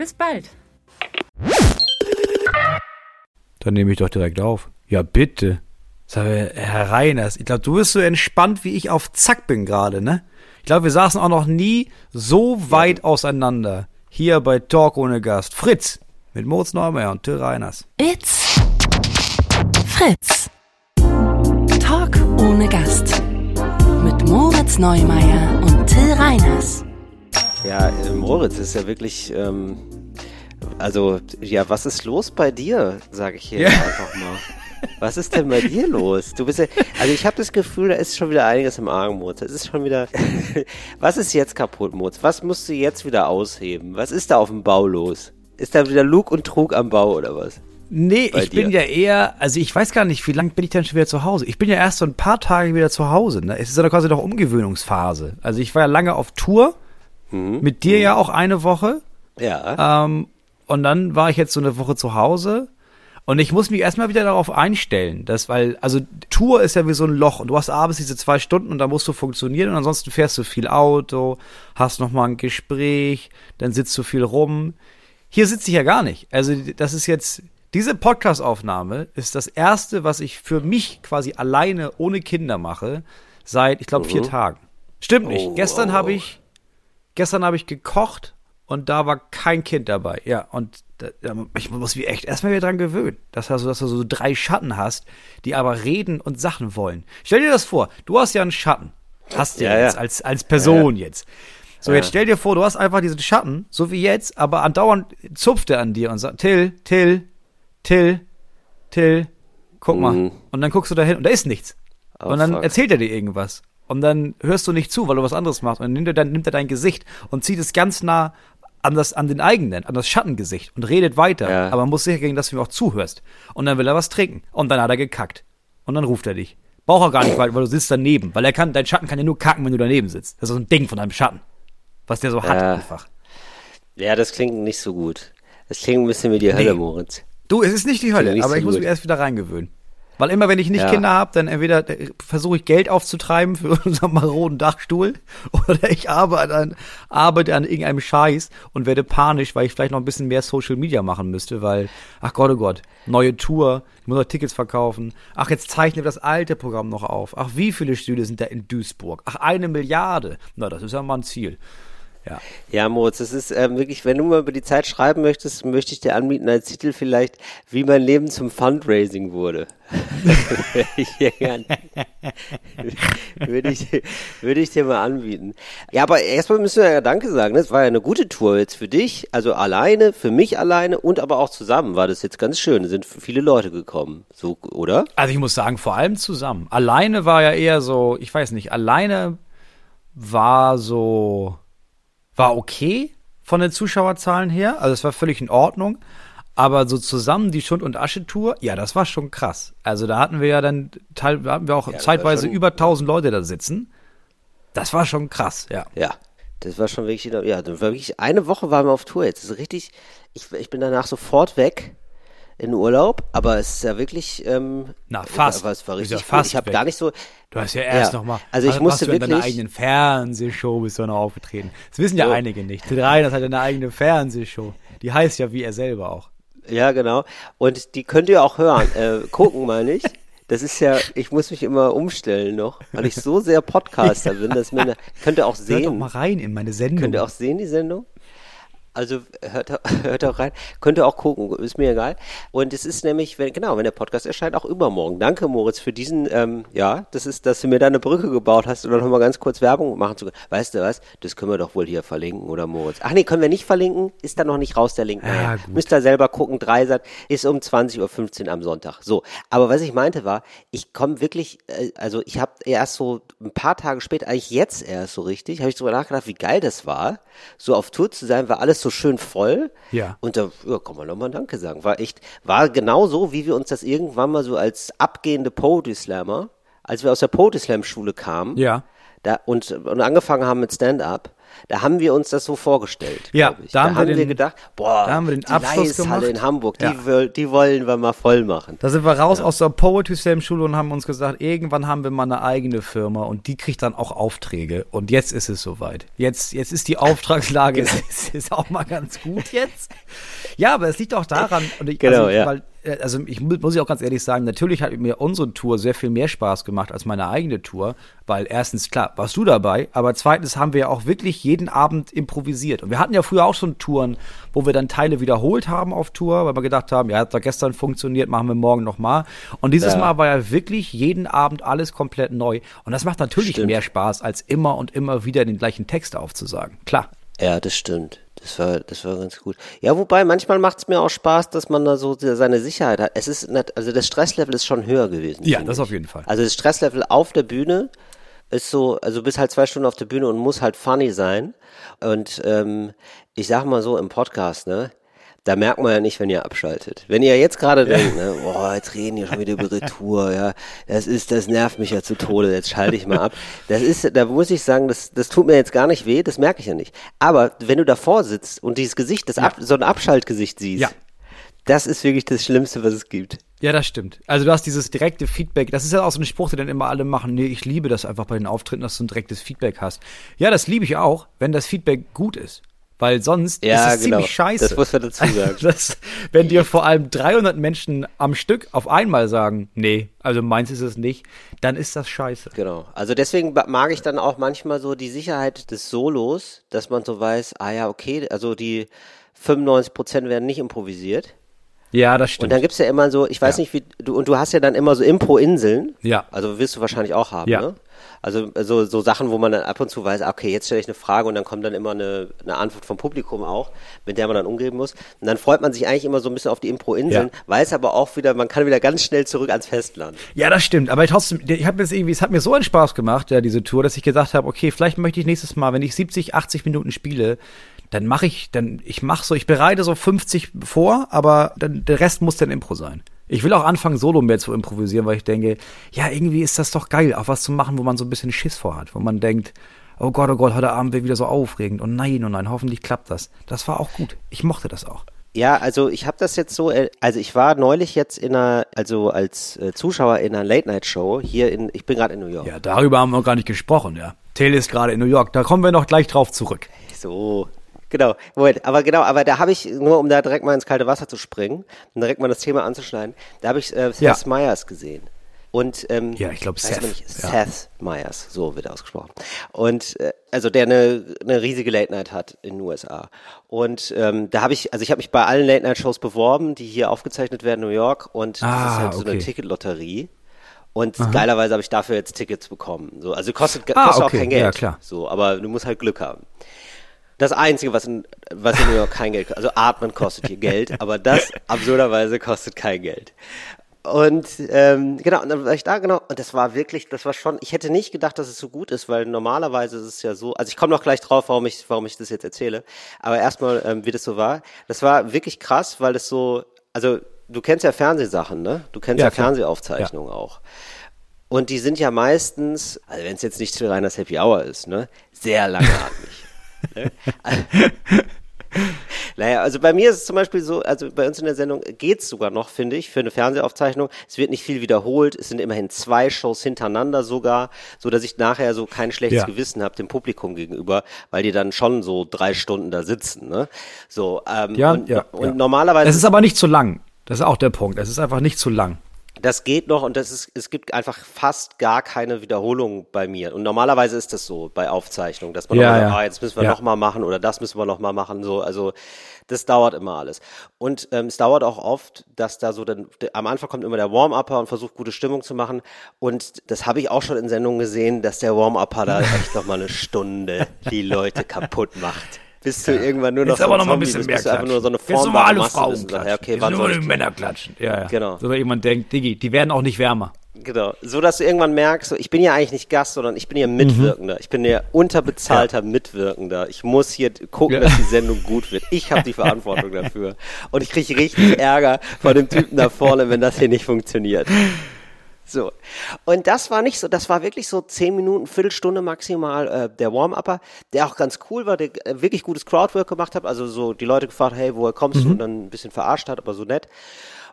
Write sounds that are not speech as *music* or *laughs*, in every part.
Bis bald! Dann nehme ich doch direkt auf. Ja, bitte. Sag mal, Herr Reiners, ich glaube, du bist so entspannt, wie ich auf Zack bin gerade, ne? Ich glaube, wir saßen auch noch nie so weit auseinander. Hier bei Talk ohne Gast. Fritz mit Moritz Neumeier und Till Reiners. It's Fritz. Talk ohne Gast. Mit Moritz Neumeier und Till Reiners. Ja, äh, Moritz ist ja wirklich, ähm, also, ja, was ist los bei dir, sage ich hier Ja. einfach mal. Was ist denn bei dir los? Du bist ja, also ich habe das Gefühl, da ist schon wieder einiges im Argen, Moritz. Es ist schon wieder, *laughs* was ist jetzt kaputt, Moritz? Was musst du jetzt wieder ausheben? Was ist da auf dem Bau los? Ist da wieder Lug und Trug am Bau oder was? Nee, Bei ich bin dir. ja eher, also ich weiß gar nicht, wie lange bin ich denn schon wieder zu Hause? Ich bin ja erst so ein paar Tage wieder zu Hause. Ne? Es ist ja quasi noch Umgewöhnungsphase. Also ich war ja lange auf Tour, mit dir ja auch eine Woche. Ja. Ähm, und dann war ich jetzt so eine Woche zu Hause. Und ich muss mich erstmal wieder darauf einstellen, dass, weil, also Tour ist ja wie so ein Loch und du hast abends diese zwei Stunden und da musst du funktionieren und ansonsten fährst du viel Auto, hast nochmal ein Gespräch, dann sitzt du viel rum. Hier sitze ich ja gar nicht. Also das ist jetzt, diese Podcast-Aufnahme ist das erste, was ich für mich quasi alleine ohne Kinder mache, seit, ich glaube, vier Tagen. Stimmt nicht. Oh, Gestern oh. habe ich, gestern habe ich gekocht und da war kein Kind dabei. Ja, und da, ich muss mich echt erstmal wieder dran gewöhnen, dass, du, dass du so drei Schatten hast, die aber reden und Sachen wollen. Stell dir das vor, du hast ja einen Schatten. Hast du Ja, jetzt ja. als, als Person jetzt. So, Ja. jetzt stell dir vor, du hast einfach diesen Schatten, so wie jetzt, aber andauernd zupft er an dir und sagt, Till, Till, Till, Till, guck mal. Mhm. Und dann guckst du da hin und da ist nichts. Oh, und dann fuck. erzählt er dir irgendwas. Und dann hörst du nicht zu, weil du was anderes machst. Und dann nimmt er, dann nimmt er dein Gesicht und zieht es ganz nah an, das, an den eigenen, an das Schattengesicht und redet weiter. Ja. Aber man muss sicher gehen, dass du ihm auch zuhörst. Und dann will er was trinken. Und dann hat er gekackt. Und dann ruft er dich. Braucht er gar nicht, weil, weil du sitzt daneben. Weil er kann, dein Schatten kann ja nur kacken, wenn du daneben sitzt. Das ist so ein Ding von deinem Schatten. Was der so hat Ja. einfach. Ja, das klingt nicht so gut. Das klingt ein bisschen wie die Hölle, Nee. Moritz. Du, es ist nicht die Hölle, Nicht aber so ich muss gut. mich erst wieder reingewöhnen. Weil immer, wenn ich nicht Ja. Kinder habe, dann entweder äh, versuche ich Geld aufzutreiben für *laughs* unseren maroden Dachstuhl *laughs* oder ich arbeite an, arbeite an irgendeinem Scheiß und werde panisch, weil ich vielleicht noch ein bisschen mehr Social Media machen müsste, weil, ach Gott, oh Gott, neue Tour, ich muss noch Tickets verkaufen. Ach, jetzt zeichnen wir das alte Programm noch auf. Ach, wie viele Stühle sind da in Duisburg? Ach, eine Milliarde. Na, das ist ja mal ein Ziel. Ja. Ja, Moritz, das ist ähm, wirklich, wenn du mal über die Zeit schreiben möchtest, möchte ich dir anbieten als Titel vielleicht, wie mein Leben zum Fundraising wurde. *laughs* Würde ich würde ich, würde ich dir mal anbieten. Ja, aber erstmal müssen wir ja Danke sagen. Das war ja eine gute Tour jetzt für dich, also alleine, für mich alleine und aber auch zusammen war das jetzt ganz schön. Es sind viele Leute gekommen, so, oder? Also ich muss sagen, vor allem zusammen. Alleine war ja eher so, ich weiß nicht, alleine war so, war okay von den Zuschauerzahlen her. Also es war völlig in Ordnung. Aber so zusammen die Schund- und Asche-Tour, ja, das war schon krass. Also da hatten wir ja dann, teil, da hatten wir auch war zeitweise schon- über 1000 Leute da sitzen. Das war schon krass, ja. Ja, das war schon wirklich, ja, das war wirklich, eine Woche waren wir auf Tour jetzt. Das ist richtig, ich, ich bin danach sofort weg in Urlaub, aber es ist ja wirklich, ähm, Na, fast. War Ist richtig ja fast gut. Ich habe gar nicht so, Du hast ja erst Ja. noch mal, Also ich hast- musste du in deiner wirklich- eigenen Fernsehshow bist du noch aufgetreten. Das wissen ja So. einige nicht. Til Reiners hat eine eigene Fernsehshow. Die heißt ja wie er selber auch. ja genau, und die könnt ihr auch hören, äh, gucken meine ich. Das ist ja, ich muss mich immer umstellen noch, weil ich so sehr Podcaster *laughs* bin, dass mir, eine, könnt ihr auch Hört doch sehen, mal rein in meine Sendung. könnt ihr auch sehen, die Sendung? Also hört, hört auch rein, könnt ihr auch gucken, ist mir egal. Und es ist nämlich, wenn, genau, wenn der Podcast erscheint, auch übermorgen. Danke, Moritz, für diesen, ähm, ja, das ist, dass du mir da eine Brücke gebaut hast und dann nochmal ganz kurz Werbung machen zu können. Weißt du was? Das können wir doch wohl hier verlinken, oder Moritz? Ach nee, können wir nicht verlinken? Ist da noch nicht raus, der Link. Ja, Naja, gut. müsst ihr selber gucken. Dreisat ist um 20.15 Uhr am Sonntag. So, aber was ich meinte war, ich komme wirklich, äh, also ich habe erst so ein paar Tage später, eigentlich jetzt erst so richtig, habe ich drüber nachgedacht, wie geil das war, so auf Tour zu sein, weil alles alles so schön voll. Ja. Und da ja, kann man nochmal Danke sagen. War echt, war genau so, wie wir uns das irgendwann mal so als abgehende Poetry Slammer, als wir aus der Poetry Slam Schule kamen. Ja. Da, und, und angefangen haben mit Stand-up, da haben wir uns das so vorgestellt. Ja, da haben wir den- gedacht, boah, da haben wir den die Abschluss gemacht. in Hamburg, die, Ja. will, die wollen wir mal voll machen. Da sind wir raus aus der Poetry Slam Schule und haben uns gesagt, irgendwann haben wir mal eine eigene Firma und die kriegt dann auch Aufträge. Und jetzt ist es soweit. Jetzt, jetzt ist die Auftragslage *laughs* ist, ist auch mal ganz gut jetzt. Ja, aber es liegt auch daran, und ich, Genau, also, ja. weil, äh, also ich mu- muss ich auch ganz ehrlich sagen, natürlich hat mir unsere Tour sehr viel mehr Spaß gemacht als meine eigene Tour, weil erstens, klar, warst du dabei, aber zweitens haben wir ja auch wirklich jeden Abend improvisiert. Und wir hatten ja früher auch schon Touren, wo wir dann Teile wiederholt haben auf Tour, weil wir gedacht haben, ja, hat da gestern funktioniert, machen wir morgen nochmal. Und dieses Ja. Mal war ja wirklich jeden Abend alles komplett neu. Und das macht natürlich Stimmt. mehr Spaß, als immer und immer wieder den gleichen Text aufzusagen. Klar. Ja, das stimmt. Das war, das war ganz gut. Ja, wobei manchmal macht es mir auch Spaß, dass man da so seine Sicherheit hat. Es ist nicht, also das Stresslevel ist schon höher gewesen. Ja, das ich. auf jeden Fall. Also das Stresslevel auf der Bühne ist so, also bist halt zwei Stunden auf der Bühne und muss halt funny sein. Und ähm, ich sag mal so im Podcast, ne? Da merkt man ja nicht, wenn ihr abschaltet. Wenn ihr jetzt gerade denkt, ne, boah, jetzt reden die schon wieder über Retour, *laughs* ja, das ist, das nervt mich ja zu Tode, jetzt schalte ich mal ab. Das ist, da muss ich sagen, das, das tut mir jetzt gar nicht weh, das merke ich ja nicht. Aber wenn du davor sitzt und dieses Gesicht, das ab, so ein Abschaltgesicht siehst, Ja. das ist wirklich das Schlimmste, was es gibt. Ja, das stimmt. Also du hast dieses direkte Feedback. Das ist ja auch so ein Spruch, den dann immer alle machen. Nee, ich liebe das einfach bei den Auftritten, dass du ein direktes Feedback hast. Ja, das liebe ich auch, wenn das Feedback gut ist. Weil sonst Ja, ist es genau. ziemlich scheiße. Das muss man dazu *laughs* sagen. Das, wenn dir vor allem 300 Menschen am Stück auf einmal sagen, nee, also meins ist es nicht, dann ist das scheiße. Genau. Also deswegen mag ich dann auch manchmal so die Sicherheit des Solos, dass man so weiß, ah ja, okay, also die 95 Prozent werden nicht improvisiert. Ja, das Und stimmt. dann gibt's ja immer so, ich weiß Ja. nicht, wie du, und du hast ja dann immer so Impro-Inseln. Ja. Also wirst du wahrscheinlich auch haben, Ja. ne? Also so, so Sachen, wo man dann ab und zu weiß, okay, jetzt stelle ich eine Frage und dann kommt dann immer eine, eine Antwort vom Publikum auch, mit der man dann umgehen muss. Und dann freut man sich eigentlich immer so ein bisschen auf die Impro-Inseln, Ja. weiß aber auch wieder, man kann wieder ganz schnell zurück ans Festland. Ja, das stimmt. Aber trotzdem, ich habe jetzt irgendwie, es hat mir so einen Spaß gemacht, ja, diese Tour, dass ich gesagt habe, okay, vielleicht möchte ich nächstes Mal, wenn ich 70, 80 Minuten spiele, dann mache ich, dann, ich mache so, ich bereite so 50 vor, aber dann, der Rest muss dann Impro sein. Ich will auch anfangen, Solo mehr zu improvisieren, weil ich denke, ja, irgendwie ist das doch geil, auch was zu machen, wo man so ein bisschen Schiss vor hat, wo man denkt, oh Gott, oh Gott, heute Abend wird wieder so aufregend. Und nein, oh nein, hoffentlich klappt das. Das war auch gut. Ich mochte das auch. Ja, also ich habe das jetzt so, äh, also ich war neulich jetzt in einer, also als äh, Zuschauer in einer Late-Night-Show hier in, ich bin gerade in New York. Ja, darüber haben wir gar nicht gesprochen, ja. Taylor ist gerade in New York, da kommen wir noch gleich drauf zurück. So, genau. Moment, aber genau, aber da habe ich, nur um da direkt mal ins kalte Wasser zu springen und direkt mal das Thema anzuschneiden, da habe ich äh, Seth Ja. Meyers gesehen. Und ähm, Ja, ich glaub, weiß Seth, Nicht, ja. Seth Meyers, so wird er ausgesprochen. Und äh, also der eine, eine riesige Late Night hat in den USA. Und ähm, da habe ich, also ich habe mich bei allen Late Night Shows beworben, die hier aufgezeichnet werden in New York. Und das Ah, ist halt so eine okay. Ticketlotterie. Und geilerweise habe ich dafür jetzt Tickets bekommen. So, also kostet, Ah, kostet okay. auch kein Geld. Ja, klar. So, aber du musst halt Glück haben. Das Einzige, was in, was in New York kein Geld kostet, also Atmen kostet hier Geld, aber das *laughs* absurderweise kostet kein Geld. Und ähm, genau, und dann war ich da, genau, und das war wirklich, das war schon, ich hätte nicht gedacht, dass es so gut ist, weil normalerweise ist es ja so, also ich komme noch gleich drauf, warum ich, warum ich das jetzt erzähle, aber erstmal, ähm, wie das so war, das war wirklich krass, weil das so, also du kennst ja Fernsehsachen, ne? Du kennst Ja, ja. Fernsehaufzeichnungen auch. Und die sind ja meistens, also wenn es jetzt nicht zu reines Happy Hour ist, ne, sehr langatmig. *laughs* ne? *laughs* Naja, also bei mir ist es zum Beispiel so, also bei uns in der Sendung geht's sogar noch, finde ich, für eine Fernsehaufzeichnung. Es wird nicht viel wiederholt, es sind immerhin zwei Shows hintereinander sogar, so dass ich nachher so kein schlechtes Ja. Gewissen habe dem Publikum gegenüber, weil die dann schon so drei Stunden da sitzen, ne? So, ähm, Ja, und, ja. und ja. normalerweise Es ist aber nicht zu lang. Das ist auch der Punkt. Es ist einfach nicht zu lang. Das geht noch und das ist, es gibt einfach fast gar keine Wiederholung bei mir. Und normalerweise ist das so bei Aufzeichnungen, dass man Ja, mal ja. sagt, ah, jetzt müssen wir Ja. noch mal machen oder das müssen wir noch mal machen. So, also das dauert immer alles. Und ähm, es dauert auch oft, dass da so dann am Anfang kommt immer der Warm-Upper und versucht gute Stimmung zu machen. Und das habe ich auch schon in Sendungen gesehen, dass der Warm-Upper da *laughs* echt noch mal eine Stunde die Leute kaputt macht. Bis du irgendwann nur noch Jetzt aber noch mal ein Zombie bisschen bist, mehr bis du einfach nur so eine Jetzt nur mal formbare alle Masse Frauen bist klatschen. ja, okay, Jetzt nur die? Männer klatschen. Ja, ja. Genau. So, jemand denkt, Diggi, die werden auch nicht wärmer. Genau. So, dass du irgendwann merkst, so, ich bin ja eigentlich nicht Gast, sondern ich bin ja Mitwirkender. Ich bin ja unterbezahlter Mitwirkender. Ich muss hier gucken, Ja. dass die Sendung gut wird. Ich habe die Verantwortung *laughs* dafür. Und ich kriege richtig Ärger von dem Typen da vorne, wenn das hier nicht funktioniert. So. Und das war nicht so, das war wirklich so zehn Minuten, Viertelstunde maximal äh, der Warm-Upper, der auch ganz cool war, der äh, wirklich gutes Crowdwork gemacht hat. Also so die Leute gefragt, hey, woher kommst du? Und dann ein bisschen verarscht hat, aber so nett.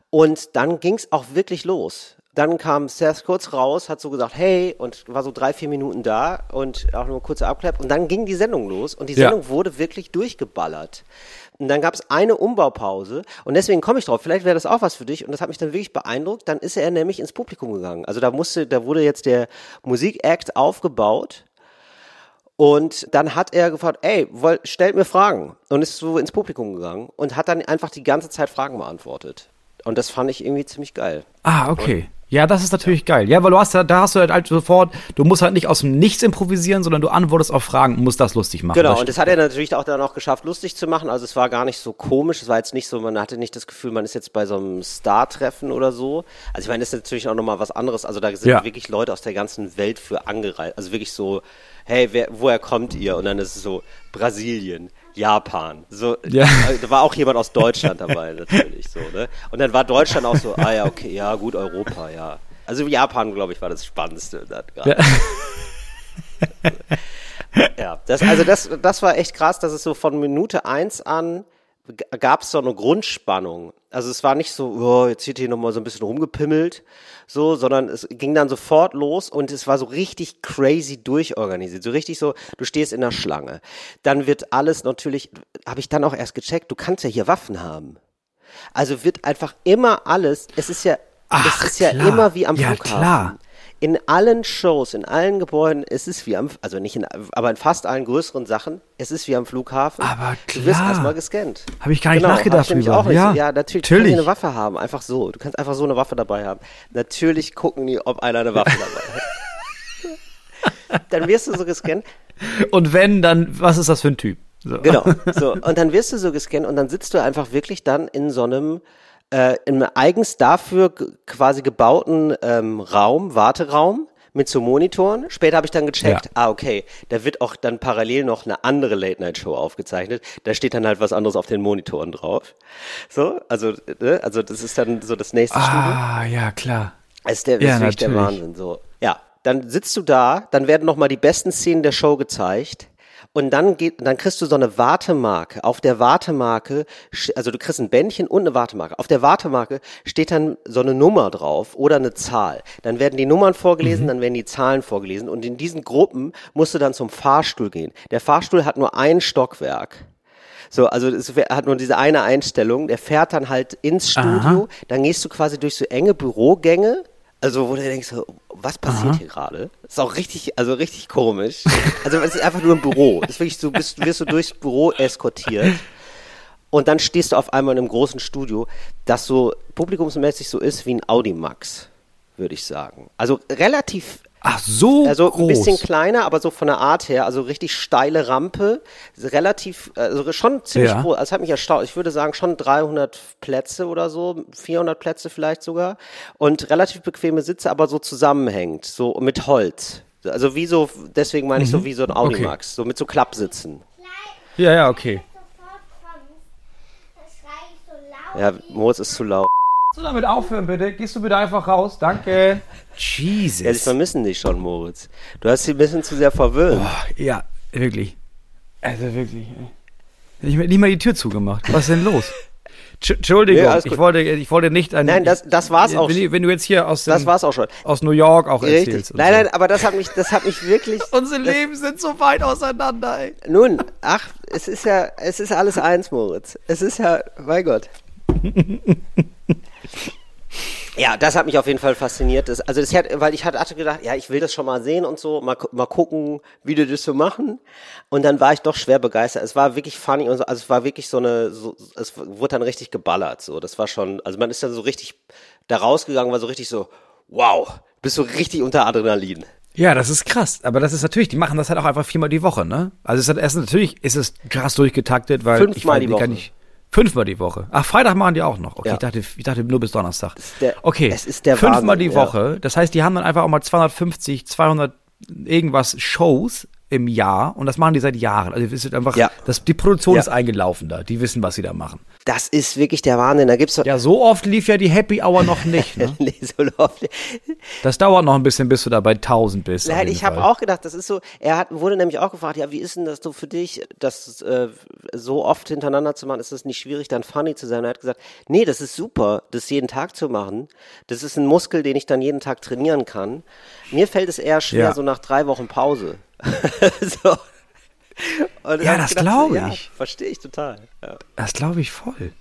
Und dann ging's auch wirklich los. Dann kam Seth kurz raus, hat so gesagt, hey, und war so drei, vier Minuten da und auch nur ein kurzer Abklapp. Und dann ging die Sendung los und die Ja. Sendung wurde wirklich durchgeballert. Und dann gab es eine Umbaupause und deswegen komme ich drauf. Vielleicht wäre das auch was für dich und das hat mich dann wirklich beeindruckt. Dann ist er nämlich ins Publikum gegangen. Also da musste, da wurde jetzt der Musikact aufgebaut und dann hat er gefragt, ey, woll, stellt mir Fragen und ist so ins Publikum gegangen und hat dann einfach die ganze Zeit Fragen beantwortet. Und das fand ich irgendwie ziemlich geil. Ah, okay. Ja, das ist natürlich geil. Ja, weil du hast da, da hast du halt, halt sofort, du musst halt nicht aus dem Nichts improvisieren, sondern du antwortest auf Fragen und musst das lustig machen. Genau, das und das hat er natürlich auch dann auch geschafft, lustig zu machen. Also es war gar nicht so komisch, es war jetzt nicht so, man hatte nicht das Gefühl, man ist jetzt bei so einem Star-Treffen oder so. Also ich meine, das ist natürlich auch nochmal was anderes. Also da sind Ja. wirklich Leute aus der ganzen Welt für angereist. Also wirklich so, hey, wer, woher kommt ihr? Und dann ist es so, Brasilien, Japan. So, Ja. *laughs* da war auch jemand aus Deutschland dabei, natürlich so, ne? Und dann war Deutschland auch so, ah ja, okay, ja, gut, Europa, ja. Also Japan, glaube ich, war das Spannendste. da gerade. *laughs* Ja, das, also das, das war echt krass, dass es so von Minute eins an gab es so eine Grundspannung. Also es war nicht so, oh, jetzt wird hier nochmal so ein bisschen rumgepimmelt, so, sondern es ging dann sofort los und es war so richtig crazy durchorganisiert. So richtig so, du stehst in der Schlange. Dann wird alles natürlich, habe ich dann auch erst gecheckt, du kannst ja hier Waffen haben. Also wird einfach immer alles, es ist ja, Ach, es ist ja klar. immer wie am Ja, Flughafen. klar. In allen Shows, in allen Gebäuden, es ist wie am, also nicht in, aber in fast allen größeren Sachen, es ist wie am Flughafen. Aber Du wirst klar. erstmal gescannt. Hab ich gar nicht genau, nachgedacht drüber. auch nicht. Ja, ja natürlich. Du natürlich. kannst eine Waffe haben, einfach so. Du kannst einfach so eine Waffe dabei haben. Natürlich gucken die, ob einer eine Waffe dabei hat. *laughs* Dann wirst du so gescannt. Und wenn, dann, was ist das für ein Typ? So. Genau. *laughs* So, und dann wirst du so gescannt und dann sitzt du einfach wirklich dann in so einem äh, in einem eigens dafür quasi gebauten ähm, Raum, Warteraum mit so Monitoren. Später habe ich dann gecheckt, Ja. ah okay, da wird auch dann parallel noch eine andere Late Night Show aufgezeichnet. Da steht dann halt was anderes auf den Monitoren drauf. So, also ne? also das ist dann so das nächste Studio. Ah, ja, klar. Das ist, der, Ja, ist wirklich der. Wahnsinn. So. Ja, dann sitzt du da, dann werden nochmal die besten Szenen der Show gezeigt. Und dann geht, dann kriegst du so eine Wartemarke. Auf der Wartemarke, also du kriegst ein Bändchen und eine Wartemarke. Auf der Wartemarke steht dann so eine Nummer drauf oder eine Zahl. Dann werden die Nummern vorgelesen, Mhm. dann werden die Zahlen vorgelesen. Und in diesen Gruppen musst du dann zum Fahrstuhl gehen. Der Fahrstuhl hat nur ein Stockwerk. So, also es hat nur diese eine Einstellung. Der fährt dann halt ins Studio. Dann gehst du quasi durch so enge Bürogänge. Also wo du denkst, was passiert hier gerade? Ist auch richtig, also richtig komisch. Also es ist einfach nur ein Büro. Ist wirklich so, bist, wirst du durchs Büro eskortiert. Und dann stehst du auf einmal in einem großen Studio, das so publikumsmäßig so ist wie ein Audimax, würde ich sagen. Also relativ Ach, so also groß. ein bisschen kleiner, aber so von der Art her, also richtig steile Rampe, relativ, also schon ziemlich Ja. groß. Also, Das hat mich erstaunt. Ich würde sagen schon 300 Plätze oder so, 400 Plätze vielleicht sogar und relativ bequeme Sitze, aber so zusammenhängend, so mit Holz. Also wie so, deswegen meine ich so wie so ein Audimax, so mit so Klappsitzen. ja, ja, okay. Ja, Moritz ist zu laut. Kannst du damit aufhören, bitte? Gehst du bitte einfach raus? Danke. Jesus. Ja, sie vermissen dich schon, Moritz. Du hast sie ein bisschen zu sehr verwöhnt. Ja, wirklich. Also wirklich. ey. Nicht, mal- nicht mal die Tür zugemacht. Was ist denn los? *laughs* Tsch- Entschuldigung, Nee, ich, wollte, ich wollte nicht ein. Nein, das- das war's auch Wenn, du- wenn du jetzt hier aus, Das dem, war's auch schon. aus New York auch Richtig. erzählst. Nein, so. nein, aber das hat mich, das hat mich wirklich. *laughs* Unsere Leben sind so weit auseinander, ey. Nun, ach, es ist ja, es ist alles eins, Moritz. Es ist ja, mein Gott. *laughs* Ja, das hat mich auf jeden Fall fasziniert. Das, also das hat, weil ich hatte gedacht, ja, ich will das schon mal sehen und so, mal, mal gucken, wie die das so machen. Und dann war ich doch schwer begeistert. Es war wirklich funny und so, also es war wirklich so eine, so, es wurde dann richtig geballert. So, das war schon, also man ist dann so richtig da rausgegangen, war so richtig so, wow, bist so richtig unter Adrenalin. Ja, das ist krass. Aber das ist natürlich, die machen das halt auch einfach viermal die Woche, ne? Also es ist halt erst natürlich ist es krass durchgetaktet, weil ich Fünfmal weiß, die Woche. kann ich Fünfmal die Woche. Ach, Freitag machen die auch noch. Okay, Ja. ich, dachte, ich dachte nur bis Donnerstag. der- okay, es ist der fünfmal Wahnsinn, die ja. Woche. Das heißt, die haben dann einfach auch mal 250, 200 irgendwas Shows im Jahr und das machen die seit Jahren. Also es ist einfach, Ja. das, die Produktion Ja. ist eingelaufen da. Die wissen, was sie da machen. Das ist wirklich der Wahnsinn. Da gibt's doch. Ja, so oft lief ja die Happy Hour noch nicht. Ne? *laughs* Nee, so läuft- Das dauert noch ein bisschen, bis du da bei 1000 bist. Nein, ich habe auch gedacht, das ist so, er hat, wurde nämlich auch gefragt, ja, wie ist denn das so für dich, das äh, so oft hintereinander zu machen, ist das nicht schwierig, dann funny zu sein? Und er hat gesagt, nee, das ist super, das jeden Tag zu machen. Das ist ein Muskel, den ich dann jeden Tag trainieren kann. Mir fällt es eher schwer, Ja. so nach drei Wochen Pause. *laughs* so. Ja, das gedacht, glaub Ja, ich. verstehe ich total. Ja. Das glaube ich voll.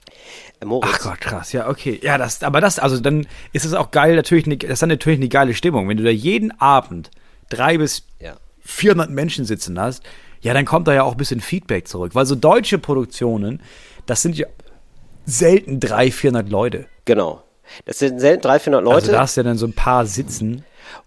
Äh, Moritz, Ach Gott, krass. Ja, okay. Ja, das, aber das, also dann ist es auch geil, natürlich, eine, das ist dann natürlich eine geile Stimmung. Wenn du da jeden Abend drei bis Ja. 400 Menschen sitzen hast, ja, dann kommt da ja auch ein bisschen Feedback zurück. Weil so deutsche Produktionen, das sind ja selten 300, 400 Leute. Genau. Das sind selten 300, 400 Leute. Also da hast du ja dann so ein paar sitzen.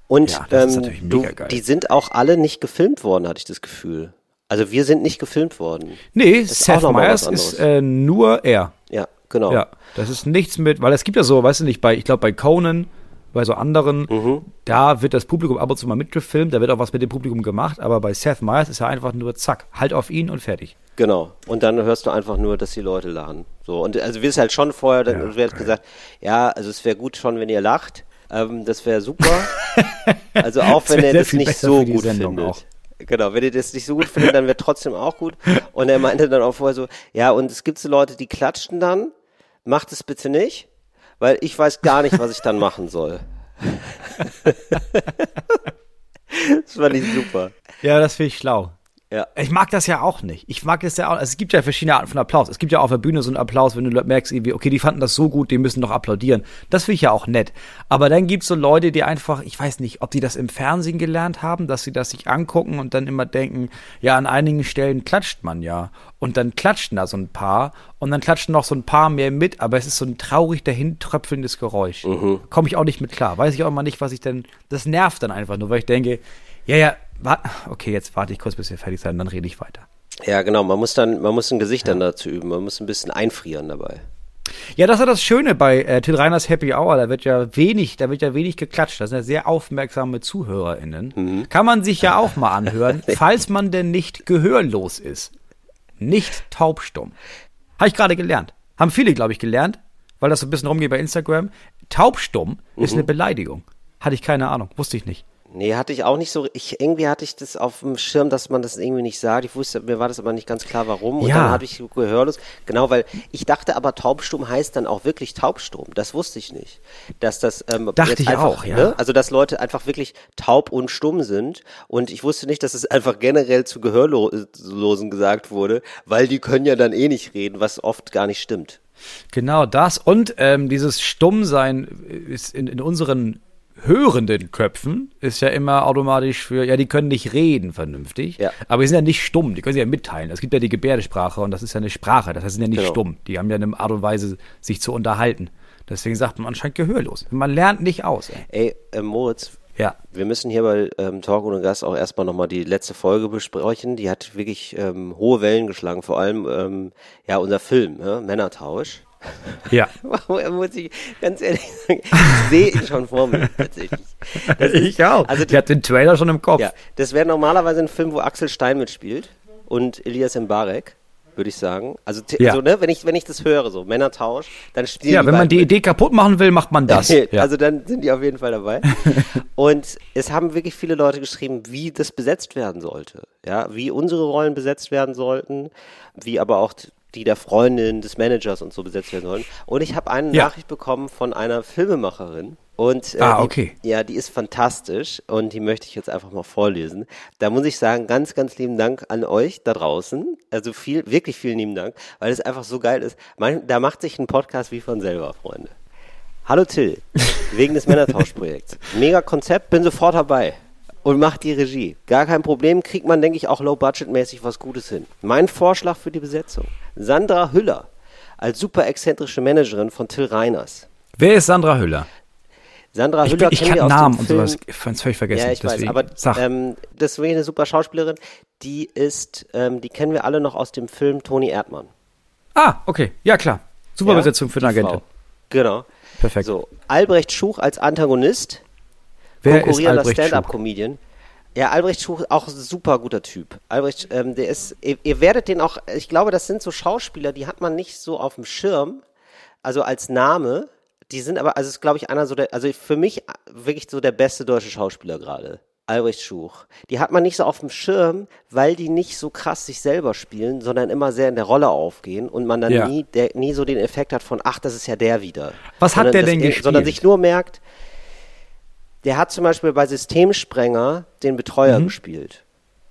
Und Ja, das ähm, du, die sind auch alle nicht gefilmt worden, hatte ich das Gefühl. Also wir sind nicht gefilmt worden. Nee, ist Seth Meyers ist äh, nur er. Ja, genau. Ja, das ist nichts mit, weil es gibt ja so, weißt du nicht, bei, ich glaube bei Conan, bei so anderen, Mhm. da wird das Publikum ab und zu mal mitgefilmt, da wird auch was mit dem Publikum gemacht, aber bei Seth Meyers ist ja einfach nur zack, halt auf ihn und fertig. Genau. Und dann hörst du einfach nur, dass die Leute lachen. So. Und also wir ist halt schon vorher, dann Ja, wird gesagt, ja, also es wäre gut schon, wenn ihr lacht. Ähm, das wäre super. *laughs* also auch wenn sehr das nicht so gut Sendung findet. auch. Genau, wenn ihr das nicht so gut findet, dann wäre trotzdem auch gut. Und er meinte dann auch vorher so, ja, und es gibt so Leute, die klatschen dann, macht es bitte nicht, weil ich weiß gar nicht, was ich dann machen soll. *laughs* das fand ich super. Ja, das finde ich schlau. Ja. Ich mag das ja auch nicht. Ich mag das ja auch. Also es gibt ja verschiedene Arten von Applaus. Es gibt ja auf der Bühne so einen Applaus, wenn du merkst, irgendwie, okay, die fanden das so gut, die müssen doch applaudieren. Das finde ich ja auch nett. Aber dann gibt's so Leute, die einfach, ich weiß nicht, ob die das im Fernsehen gelernt haben, dass sie das sich angucken und dann immer denken, ja, an einigen Stellen klatscht man ja. Und dann klatschen da so ein paar und dann klatschen noch so ein paar mehr mit, aber es ist so ein traurig dahintröpfelndes Geräusch. Komme ich auch nicht mit klar. Weiß ich auch immer nicht, was ich denn. Das nervt dann einfach nur, weil ich denke, ja, ja, okay, jetzt warte ich kurz, bis wir fertig sind, dann rede ich weiter. Ja, genau, man muss dann, man muss ein Gesicht dann dazu üben, man muss ein bisschen einfrieren dabei. Ja, das ist ja das Schöne bei äh, Till Reiners Happy Hour. Da wird ja wenig, da wird ja wenig geklatscht. Das sind ja sehr aufmerksame ZuhörerInnen. Kann man sich ja auch mal anhören, *laughs* falls man denn nicht gehörlos ist. Nicht taubstumm. Habe ich gerade gelernt. Haben viele, glaube ich, gelernt, weil das so ein bisschen rumgeht bei Instagram. Taubstumm ist eine Beleidigung. Hatte ich keine Ahnung, wusste ich nicht. Nee, hatte ich auch nicht so, ich, irgendwie hatte ich das auf dem Schirm, dass man das irgendwie nicht sagt. Ich wusste, mir war das aber nicht ganz klar, warum. Und Ja. dann habe ich gehörlos. Genau, weil ich dachte aber taubstumm heißt dann auch wirklich taubstumm. Das wusste ich nicht. Dass das, ähm, Dachte jetzt ich einfach, auch, ja. Ne? Also, dass Leute einfach wirklich taub und stumm sind. Und ich wusste nicht, dass es einfach generell zu Gehörlosen gesagt wurde, weil die können ja dann eh nicht reden, was oft gar nicht stimmt. Genau das und ähm, dieses Stummsein ist in, in unseren hörenden Köpfen ist ja immer automatisch für, ja, die können nicht reden vernünftig, Ja. aber die sind ja nicht stumm, die können sich ja mitteilen. Es gibt ja die Gebärdensprache und das ist ja eine Sprache, das heißt, sie sind ja nicht Genau. stumm. Die haben ja eine Art und Weise, sich zu unterhalten. Deswegen sagt man anscheinend gehörlos. Man lernt nicht aus, ey. Ey, äh, Moritz, Ja. Wir müssen hier bei ähm, Talk ohne Gast auch erstmal nochmal die letzte Folge besprechen. Die hat wirklich ähm, hohe Wellen geschlagen, vor allem ähm, ja unser Film, ne? Männertausch. *laughs* Ja. *laughs* Muss ich ganz ehrlich sagen, ich sehe ihn schon vor mir tatsächlich. Das ist- ich auch. Also ich hatte den Trailer schon im Kopf. ja, das wäre normalerweise ein Film, wo Axel Stein mitspielt und Elias Mbarek, würde ich sagen. Also, Ja. also ne, wenn ich wenn ich das höre, so Männertausch, dann spielen Ja, die wenn man die mit. Idee kaputt machen will, macht man das. *laughs* Ja. Also dann sind die auf jeden Fall dabei. Und es haben wirklich viele Leute geschrieben, wie das besetzt werden sollte. Ja, wie unsere Rollen besetzt werden sollten, wie aber auch die der Freundin, des Managers und so besetzt werden sollen. Und ich habe eine Ja. Nachricht bekommen von einer Filmemacherin. Und äh, Ah, die- okay. ja, die ist fantastisch und die möchte ich jetzt einfach mal vorlesen. Da muss ich sagen, ganz, ganz lieben Dank an euch da draußen. Also viel, wirklich vielen lieben Dank, weil es einfach so geil ist. Man, da macht sich ein Podcast wie von selber, Freunde. Hallo Till, wegen des *laughs* Männertauschprojekts. Mega Konzept, bin sofort dabei. Und macht die Regie. Gar kein Problem, kriegt man, denke ich, auch low-budget-mäßig was Gutes hin. Mein Vorschlag für die Besetzung. Sandra Hüller als super exzentrische Managerin von Till Reiners. Wer ist Sandra Hüller? Sandra Ich, Hüller bin, ich kann Namen und sowas völlig vergessen. Ja, ich weiß, deswegen. aber Sag. ähm, wirklich eine super Schauspielerin. Die ist, ähm, die kennen wir alle noch aus dem Film Toni Erdmann. Ah, okay. Ja, klar. Super Ja, Besetzung für eine Agentin. Frau. Genau. Perfekt. So, Albrecht Schuch als Antagonist, Wer konkurrierender? Stand-Up-Comedian. Ja, Albrecht Schuch, auch super guter Typ. Albrecht, ähm, der ist, ihr, ihr werdet den auch, ich glaube, das sind so Schauspieler, die hat man nicht so auf dem Schirm, also als Name. Die sind aber, also ist, glaube ich, einer so der, also für mich wirklich so der beste deutsche Schauspieler gerade. Albrecht Schuch. Die hat man nicht so auf dem Schirm, weil die nicht so krass sich selber spielen, sondern immer sehr in der Rolle aufgehen und man dann Ja. nie, der, nie so den Effekt hat von, ach, das ist ja der wieder. Was hat Sondern der das denn in- Sondern gespielt? sich nur merkt, der hat zum Beispiel bei Systemsprenger den Betreuer Mhm. gespielt.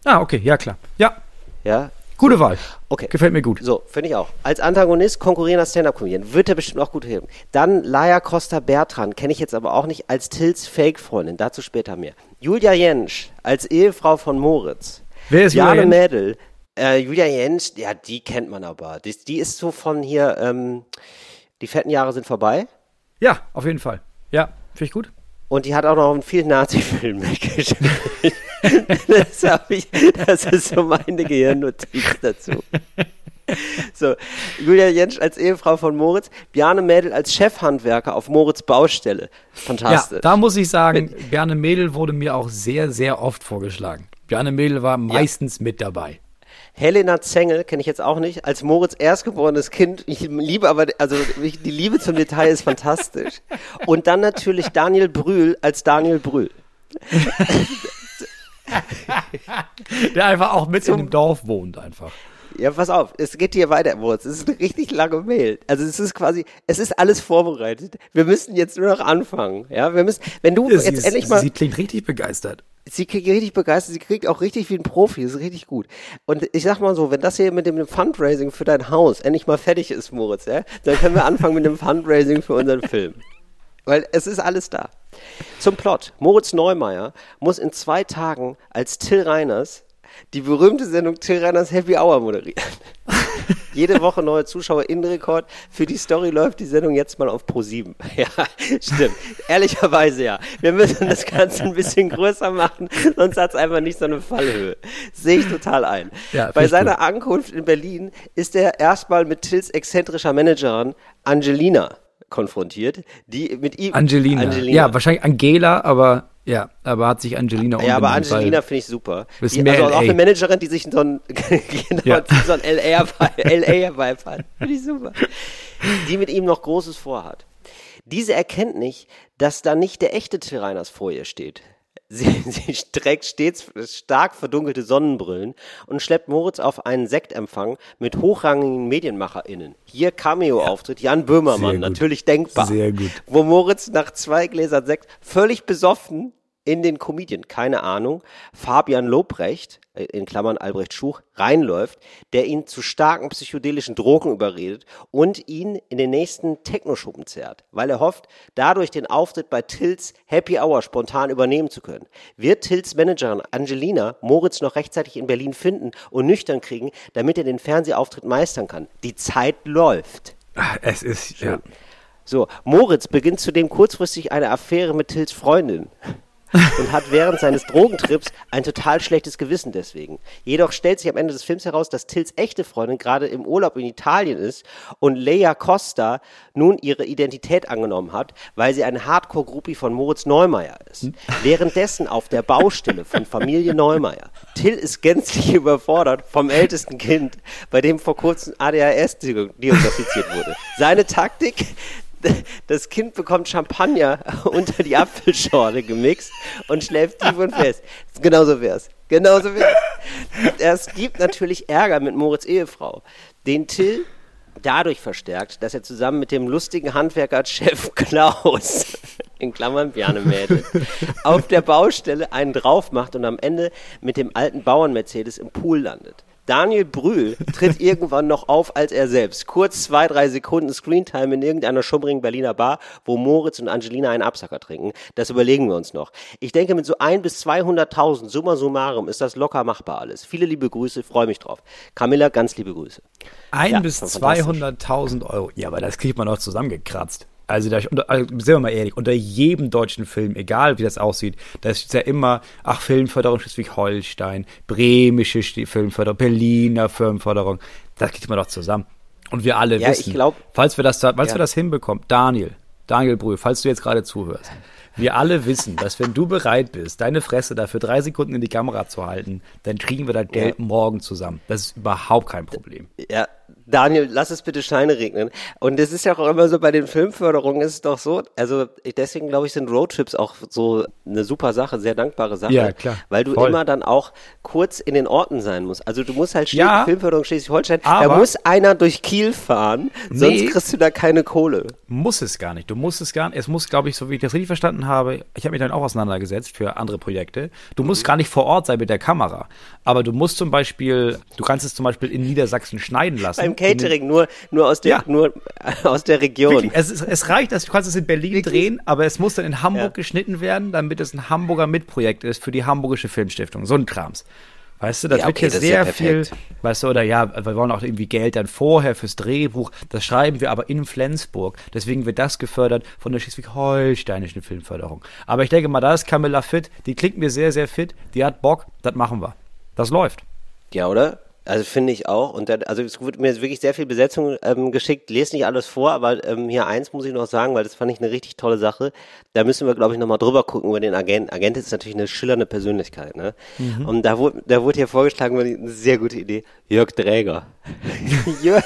Ah, okay. Ja, klar. Ja, Ja, gute Wahl. Okay. Gefällt mir gut. so, finde ich auch. Als Antagonist konkurrierender Stand-Up-Comedian wird er bestimmt auch gut helfen. Dann Laia Costa Bertran, kenne ich jetzt aber auch nicht, als Tills Fake-Freundin, dazu später mehr. Julia Jentsch als Ehefrau von Moritz. Wer ist Julia Jane Jentsch? Mädel. Äh, Julia Jentsch, ja, die kennt man aber. Die, die ist so von hier, ähm, die fetten Jahre sind vorbei. Ja, auf jeden Fall. Ja, finde ich gut. Und die hat auch noch in vielen Nazi-Filmen *laughs* mitgespielt. das, ich, das ist so meine Gehirnnotiz dazu. So, Julia Jentsch als Ehefrau von Moritz, Bjarne Mädel als Chefhandwerker auf Moritz Baustelle. Fantastisch. Ja, da muss ich sagen, Bjarne Mädel wurde mir auch sehr, sehr oft vorgeschlagen. Bjarne Mädel war meistens mit dabei. Helena Zengel kenne ich jetzt auch nicht, als Moritz erstgeborenes Kind. Ich liebe aber, also ich, die Liebe zum Detail ist fantastisch. Und dann natürlich Daniel Brühl als Daniel Brühl. *laughs* Der einfach auch mit in dem Dorf wohnt einfach. Ja, pass auf, es geht hier weiter, Moritz. Es ist eine richtig lange Mail. Also es ist quasi, es ist alles vorbereitet. Wir müssen jetzt nur noch anfangen. Ja, wir müssen, wenn du Sie, jetzt ist- endlich mal, sie klingt richtig begeistert. Sie kriegt richtig begeistert, sie kriegt auch richtig wie ein Profi, ist richtig gut. Und ich sag mal so, wenn das hier mit dem Fundraising für dein Haus endlich mal fertig ist, Moritz, ja, dann können wir anfangen mit dem Fundraising für unseren Film. Weil es ist alles da. Zum Plot. Moritz Neumeier muss in zwei Tagen als Till Reiners die berühmte Sendung Till Reiners Happy Hour moderieren. Jede Woche neue Zuschauer in Rekord. Für die Story läuft die Sendung jetzt mal auf Pro 7. *laughs* Ja, stimmt. Ehrlicherweise ja. Wir müssen das Ganze ein bisschen größer machen, sonst hat es einfach nicht so eine Fallhöhe. Sehe ich total ein. Ja, Bei seiner gut. Ankunft in Berlin ist er erstmal mit Tills exzentrischer Managerin Angelina konfrontiert, die mit ihm Angelina. Angelina. Ja, wahrscheinlich Angela, aber ja, aber hat sich Angelina Ja, aber Angelina finde ich super. Ist Die, also auch LA. eine Managerin, die sich so ein, *laughs* genau, Ja. so ein LA-Vibe hat. Finde ich super. Die mit ihm noch Großes vorhat. Diese erkennt nicht, dass da nicht der echte Till Reiners vor ihr steht. Sie, *laughs* sie trägt stets stark verdunkelte Sonnenbrillen und schleppt Moritz auf einen Sektempfang mit hochrangigen MedienmacherInnen. Hier Cameo-Auftritt Jan Böhmermann, natürlich denkbar. Sehr gut. Wo Moritz nach zwei Gläsern Sekt völlig besoffen in den Comedian, keine Ahnung, Fabian Lobrecht, äh, in Klammern Albrecht Schuch, reinläuft, der ihn zu starken psychedelischen Drogen überredet und ihn in den nächsten Techno-Schuppen zerrt, weil er hofft, dadurch den Auftritt bei Tills Happy Hour spontan übernehmen zu können. Wird Tills Managerin Angelina Moritz noch rechtzeitig in Berlin finden und nüchtern kriegen, damit er den Fernsehauftritt meistern kann? Die Zeit läuft. Es ist, ja. So, Moritz beginnt zudem kurzfristig eine Affäre mit Tills Freundin *laughs* und hat während seines Drogentrips ein total schlechtes Gewissen deswegen. Jedoch stellt sich am Ende des Films heraus, dass Tills echte Freundin gerade im Urlaub in Italien ist und Leia Costa nun ihre Identität angenommen hat, weil sie ein Hardcore-Groupie von Moritz Neumeier ist. *laughs* Währenddessen auf der Baustelle von Familie Neumeier. Till ist gänzlich *laughs* überfordert vom ältesten Kind, bei dem vor kurzem ADHS diagnostiziert wurde. Seine Taktik, das Kind bekommt Champagner *laughs* unter die Apfelschorle gemixt und schläft tief und fest. Genauso wär's. Genauso wär's. Es gibt natürlich Ärger mit Moritz Ehefrau, den Till dadurch verstärkt, dass er zusammen mit dem lustigen Handwerker Chef *laughs* Klaus, in Klammern Bjarne Mädel, auf der Baustelle einen drauf macht und am Ende mit dem alten Bauern-Mercedes im Pool landet. Daniel Brühl tritt *laughs* irgendwann noch auf als er selbst. Kurz zwei, drei Sekunden Screentime in irgendeiner schummrigen Berliner Bar, wo Moritz und Angelina einen Absacker trinken. Das überlegen wir uns noch. Ich denke, mit so ein bis 200.000 summa summarum ist das locker machbar alles. Viele liebe Grüße, freue mich drauf. Camilla, ganz liebe Grüße. Ein Ja, bis schon fantastisch. 200.000 Euro. Ja, aber das kriegt man doch zusammengekratzt. Also, da, also, sind wir mal ehrlich, unter jedem deutschen Film, egal wie das aussieht, da ist ja immer, ach, Filmförderung Schleswig-Holstein, bremische Filmförderung, Berliner Filmförderung, das kriegt man doch zusammen. Und wir alle Ja, ich wissen, glaub- falls wir das, falls Ja. wir das hinbekommen, Daniel, Daniel Brühl, falls du jetzt gerade zuhörst, wir alle wissen, dass wenn du bereit bist, deine Fresse dafür drei Sekunden in die Kamera zu halten, dann kriegen wir das Geld morgen zusammen. Das ist überhaupt kein Problem. Ja, Daniel, lass es bitte Scheine regnen. Und es ist ja auch immer so bei den Filmförderungen ist es doch so, also deswegen glaube ich, sind Roadtrips auch so eine super Sache, sehr dankbare Sache. Ja, klar. Weil du Voll. immer dann auch kurz in den Orten sein musst. Also du musst halt Schleswig, Ja. Filmförderung Schleswig-Holstein, da muss einer durch Kiel fahren, sonst Nee. kriegst du da keine Kohle. Muss es gar nicht. Du musst es gar nicht. Es muss, glaube ich, so wie ich das richtig verstanden habe, ich habe mich dann auch auseinandergesetzt für andere Projekte. Du musst gar nicht vor Ort sein mit der Kamera. Aber du musst zum Beispiel, du kannst es zum Beispiel in Niedersachsen schneiden lassen. Beim Catering nur, nur aus der, Ja. nur aus der Region. Wirklich, es, es reicht, dass du kannst es in Berlin drehen, aber es muss dann in Hamburg Ja. geschnitten werden, damit es ein Hamburger Mitprojekt ist für die Hamburgische Filmstiftung. So ein Krams. Weißt du, das Ja, wird okay, hier das ist ja sehr viel, weißt du, oder ja, wir wollen auch irgendwie Geld dann vorher fürs Drehbuch. Das schreiben wir aber in Flensburg. Deswegen wird das gefördert von der Schleswig-Holsteinischen Filmförderung. Aber ich denke mal, da ist Camilla fit. Die klingt mir sehr, sehr fit. Die hat Bock. Das machen wir. Das läuft. Ja, oder? Also finde ich auch. Und dann, also es wird mir jetzt wirklich sehr viel Besetzung ähm, geschickt. Lese nicht alles vor, aber ähm, hier eins muss ich noch sagen, weil das fand ich eine richtig tolle Sache. Da müssen wir, glaube ich, nochmal drüber gucken über den Agenten. Agent ist natürlich eine schillernde Persönlichkeit, ne? Und da wurde, da wurde hier vorgeschlagen, eine sehr gute Idee. Jörg Dräger. *laughs* Jörg,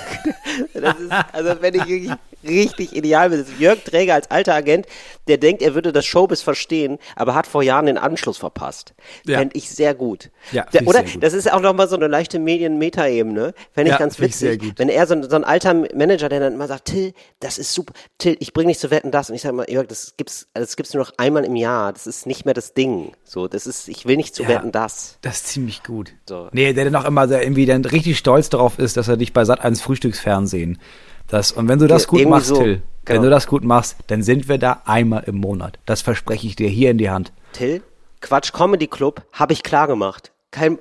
das ist, also wenn ich wirklich richtig ideal bin. Jörg Dräger als alter Agent, der denkt, er würde das Showbiz verstehen, aber hat vor Jahren den Anschluss verpasst. Ja. Fände ich sehr gut. Ja, ich oder? gut. Das ist auch nochmal so eine leichte Medien-Meta-Ebene. Fände ich Ja, ganz witzig. Wenn er so, ein- so ein alter Manager, der dann immer sagt, Till, das ist super. Till, ich bring dich zu wetten das. Und ich sage mal, Jörg, das gibt's, das gibt's nur noch einmal im Jahr. Das ist nicht mehr das Ding. So, das ist, ich will nicht zu Ja. wetten das. Das ist ziemlich gut. So. Nee, der dann auch immer irgendwie dann richtig stolz darauf ist, dass er dich bei Sat1 Frühstücksfernsehen. Das, und wenn du das Ja, gut machst, so. Till, wenn Genau. du das gut machst, dann sind wir da einmal im Monat. Das verspreche ich dir hier in die Hand. Till, Quatsch Comedy Club, habe ich klar gemacht. Kein,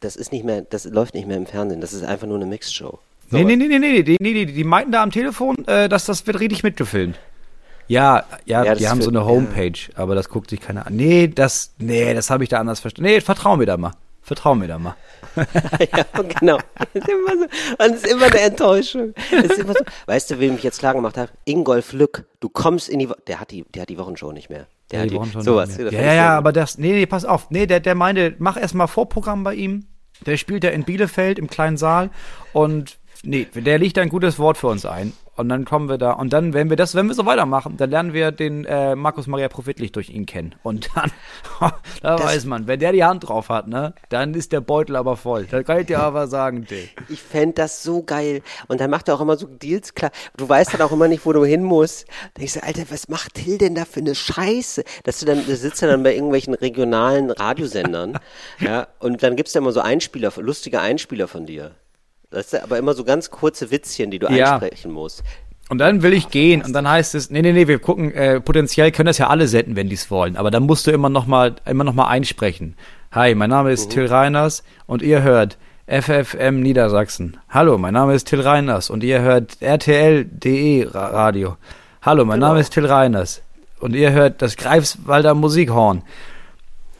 das ist nicht mehr, das läuft nicht mehr im Fernsehen. Das ist einfach nur eine Mixed-Show. So. Nee, nee, nee, nee, nee, die, nee, die, die meinten da am Telefon, äh, dass das wird richtig mitgefilmt. Ja, ja, Ja, die haben so eine Homepage, aber das guckt sich keiner an. Nee, das, nee, das habe ich da anders verstanden. Nee, vertrau mir da mal. Vertrau mir da mal. *laughs* ja, genau. Das ist immer so, und es ist immer eine Enttäuschung. Immer so, weißt du, wem ich jetzt klar gemacht habe? Ingolf Lück, du kommst in die, Wo der hat die, der hat die Wochenshow nicht mehr. Der hat die schon sowas. nicht mehr. das Ja, ja, ja, aber das, nee, nee, pass auf. Nee, der, der meinte, mach erstmal Vorprogramm bei ihm. Der spielt ja in Bielefeld im kleinen Saal und nee, der liegt ein gutes Wort für uns ein. Und dann kommen wir da, und dann, wenn wir das, wenn wir so weitermachen, dann lernen wir den äh, Markus Maria Profitlich durch ihn kennen. Und dann, *laughs* da weiß man, wenn der die Hand drauf hat, ne, dann ist der Beutel aber voll. Da kann ich dir aber sagen, Dick. Ich fände das so geil. Und dann macht er auch immer so Deals klar. Du weißt dann auch immer nicht, wo du hin musst. Da ich so, Alter, was macht Till denn da für eine Scheiße? Dass du dann, da sitzt er dann bei irgendwelchen regionalen Radiosendern. *laughs* ja, und dann gibt's da immer so Einspieler, lustige Einspieler von dir. Das ist aber immer so ganz kurze Witzchen, die du Ja. einsprechen musst. Und dann will ich gehen und dann heißt es, nee, nee, nee, wir gucken, äh, potenziell können das ja alle senden, wenn die es wollen, aber dann musst du immer noch mal, immer noch mal einsprechen. Hi, mein Name ist Till Reiners und ihr hört FFM Niedersachsen. Hallo, mein Name ist Till Reiners und ihr hört RTL.de Ra- Radio. Hallo, mein Name ist Till Reiners und ihr hört das Greifswalder Musikhorn.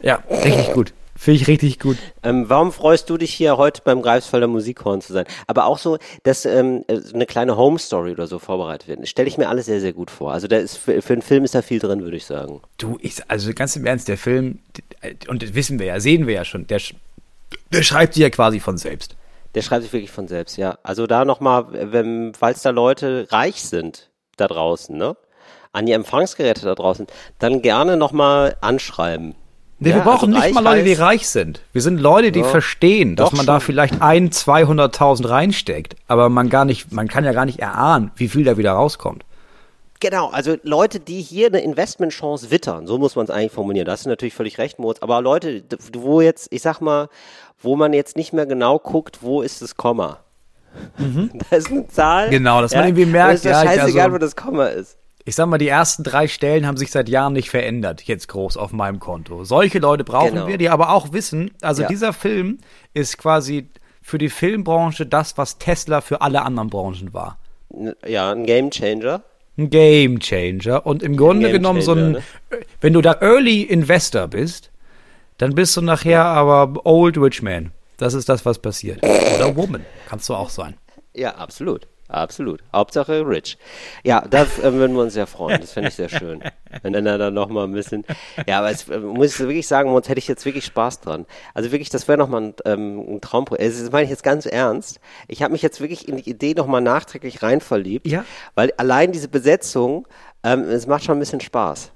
Ja, richtig gut. Finde ich richtig gut. Ähm, warum freust du dich hier heute beim Greifswalder Musikhorn zu sein? Aber auch so, dass ähm, äh, eine kleine Home Story oder so vorbereitet wird. Stelle ich mir alles sehr, sehr gut vor. Also da ist für, für einen Film ist da viel drin, würde ich sagen. Du, ich, also ganz im Ernst, der Film, und das wissen wir ja, sehen wir ja schon, der, der schreibt sich ja quasi von selbst. Der schreibt sich wirklich von selbst, ja. Also da nochmal, wenn, falls da Leute reich sind da draußen, ne? An die Empfangsgeräte da draußen, dann gerne nochmal anschreiben. Nee, Ja, wir brauchen also nicht mal Leute, die reich sind. Wir sind Leute, die Ja, verstehen, dass man da schon. vielleicht ein, 200.000 reinsteckt, aber man gar nicht, man kann ja gar nicht erahnen, wie viel da wieder rauskommt. Genau, also Leute, die hier eine Investmentchance wittern, so muss man es eigentlich formulieren. Da hast du natürlich völlig recht, Moritz. Aber Leute, wo jetzt, ich sag mal, wo man jetzt nicht mehr genau guckt, wo ist das Komma? *laughs* Da ist eine Zahl. Mhm. Genau, dass man irgendwie merkt, da ist ja, ja, ich- scheißegal, also- wo das Komma ist. Ich sag mal, die ersten drei Stellen haben sich seit Jahren nicht verändert, jetzt groß auf meinem Konto. Solche Leute brauchen Genau. wir, die aber auch wissen, also Ja. dieser Film ist quasi für die Filmbranche das, was Tesla für alle anderen Branchen war. Ja, ein Game Changer. Ein Game Changer und im Grunde genommen so ein, Changer, wenn du da Early Investor bist, dann bist du nachher aber Old Rich Man. Das ist das, was passiert. Oder Woman, kannst du auch sein. Ja, absolut. Absolut. Hauptsache rich. Ja, da äh, würden wir uns sehr freuen. Das fände ich sehr schön. Wenn dann da noch mal ein bisschen. Ja, aber es, äh, muss ich wirklich sagen, uns hätte ich jetzt wirklich Spaß dran. Also wirklich, das wäre noch mal ein, ähm, ein Traumprojekt. Also das meine ich jetzt ganz ernst. Ich habe mich jetzt wirklich in die Idee noch mal nachträglich rein verliebt. Ja. Weil allein diese Besetzung, ähm, es macht schon ein bisschen Spaß.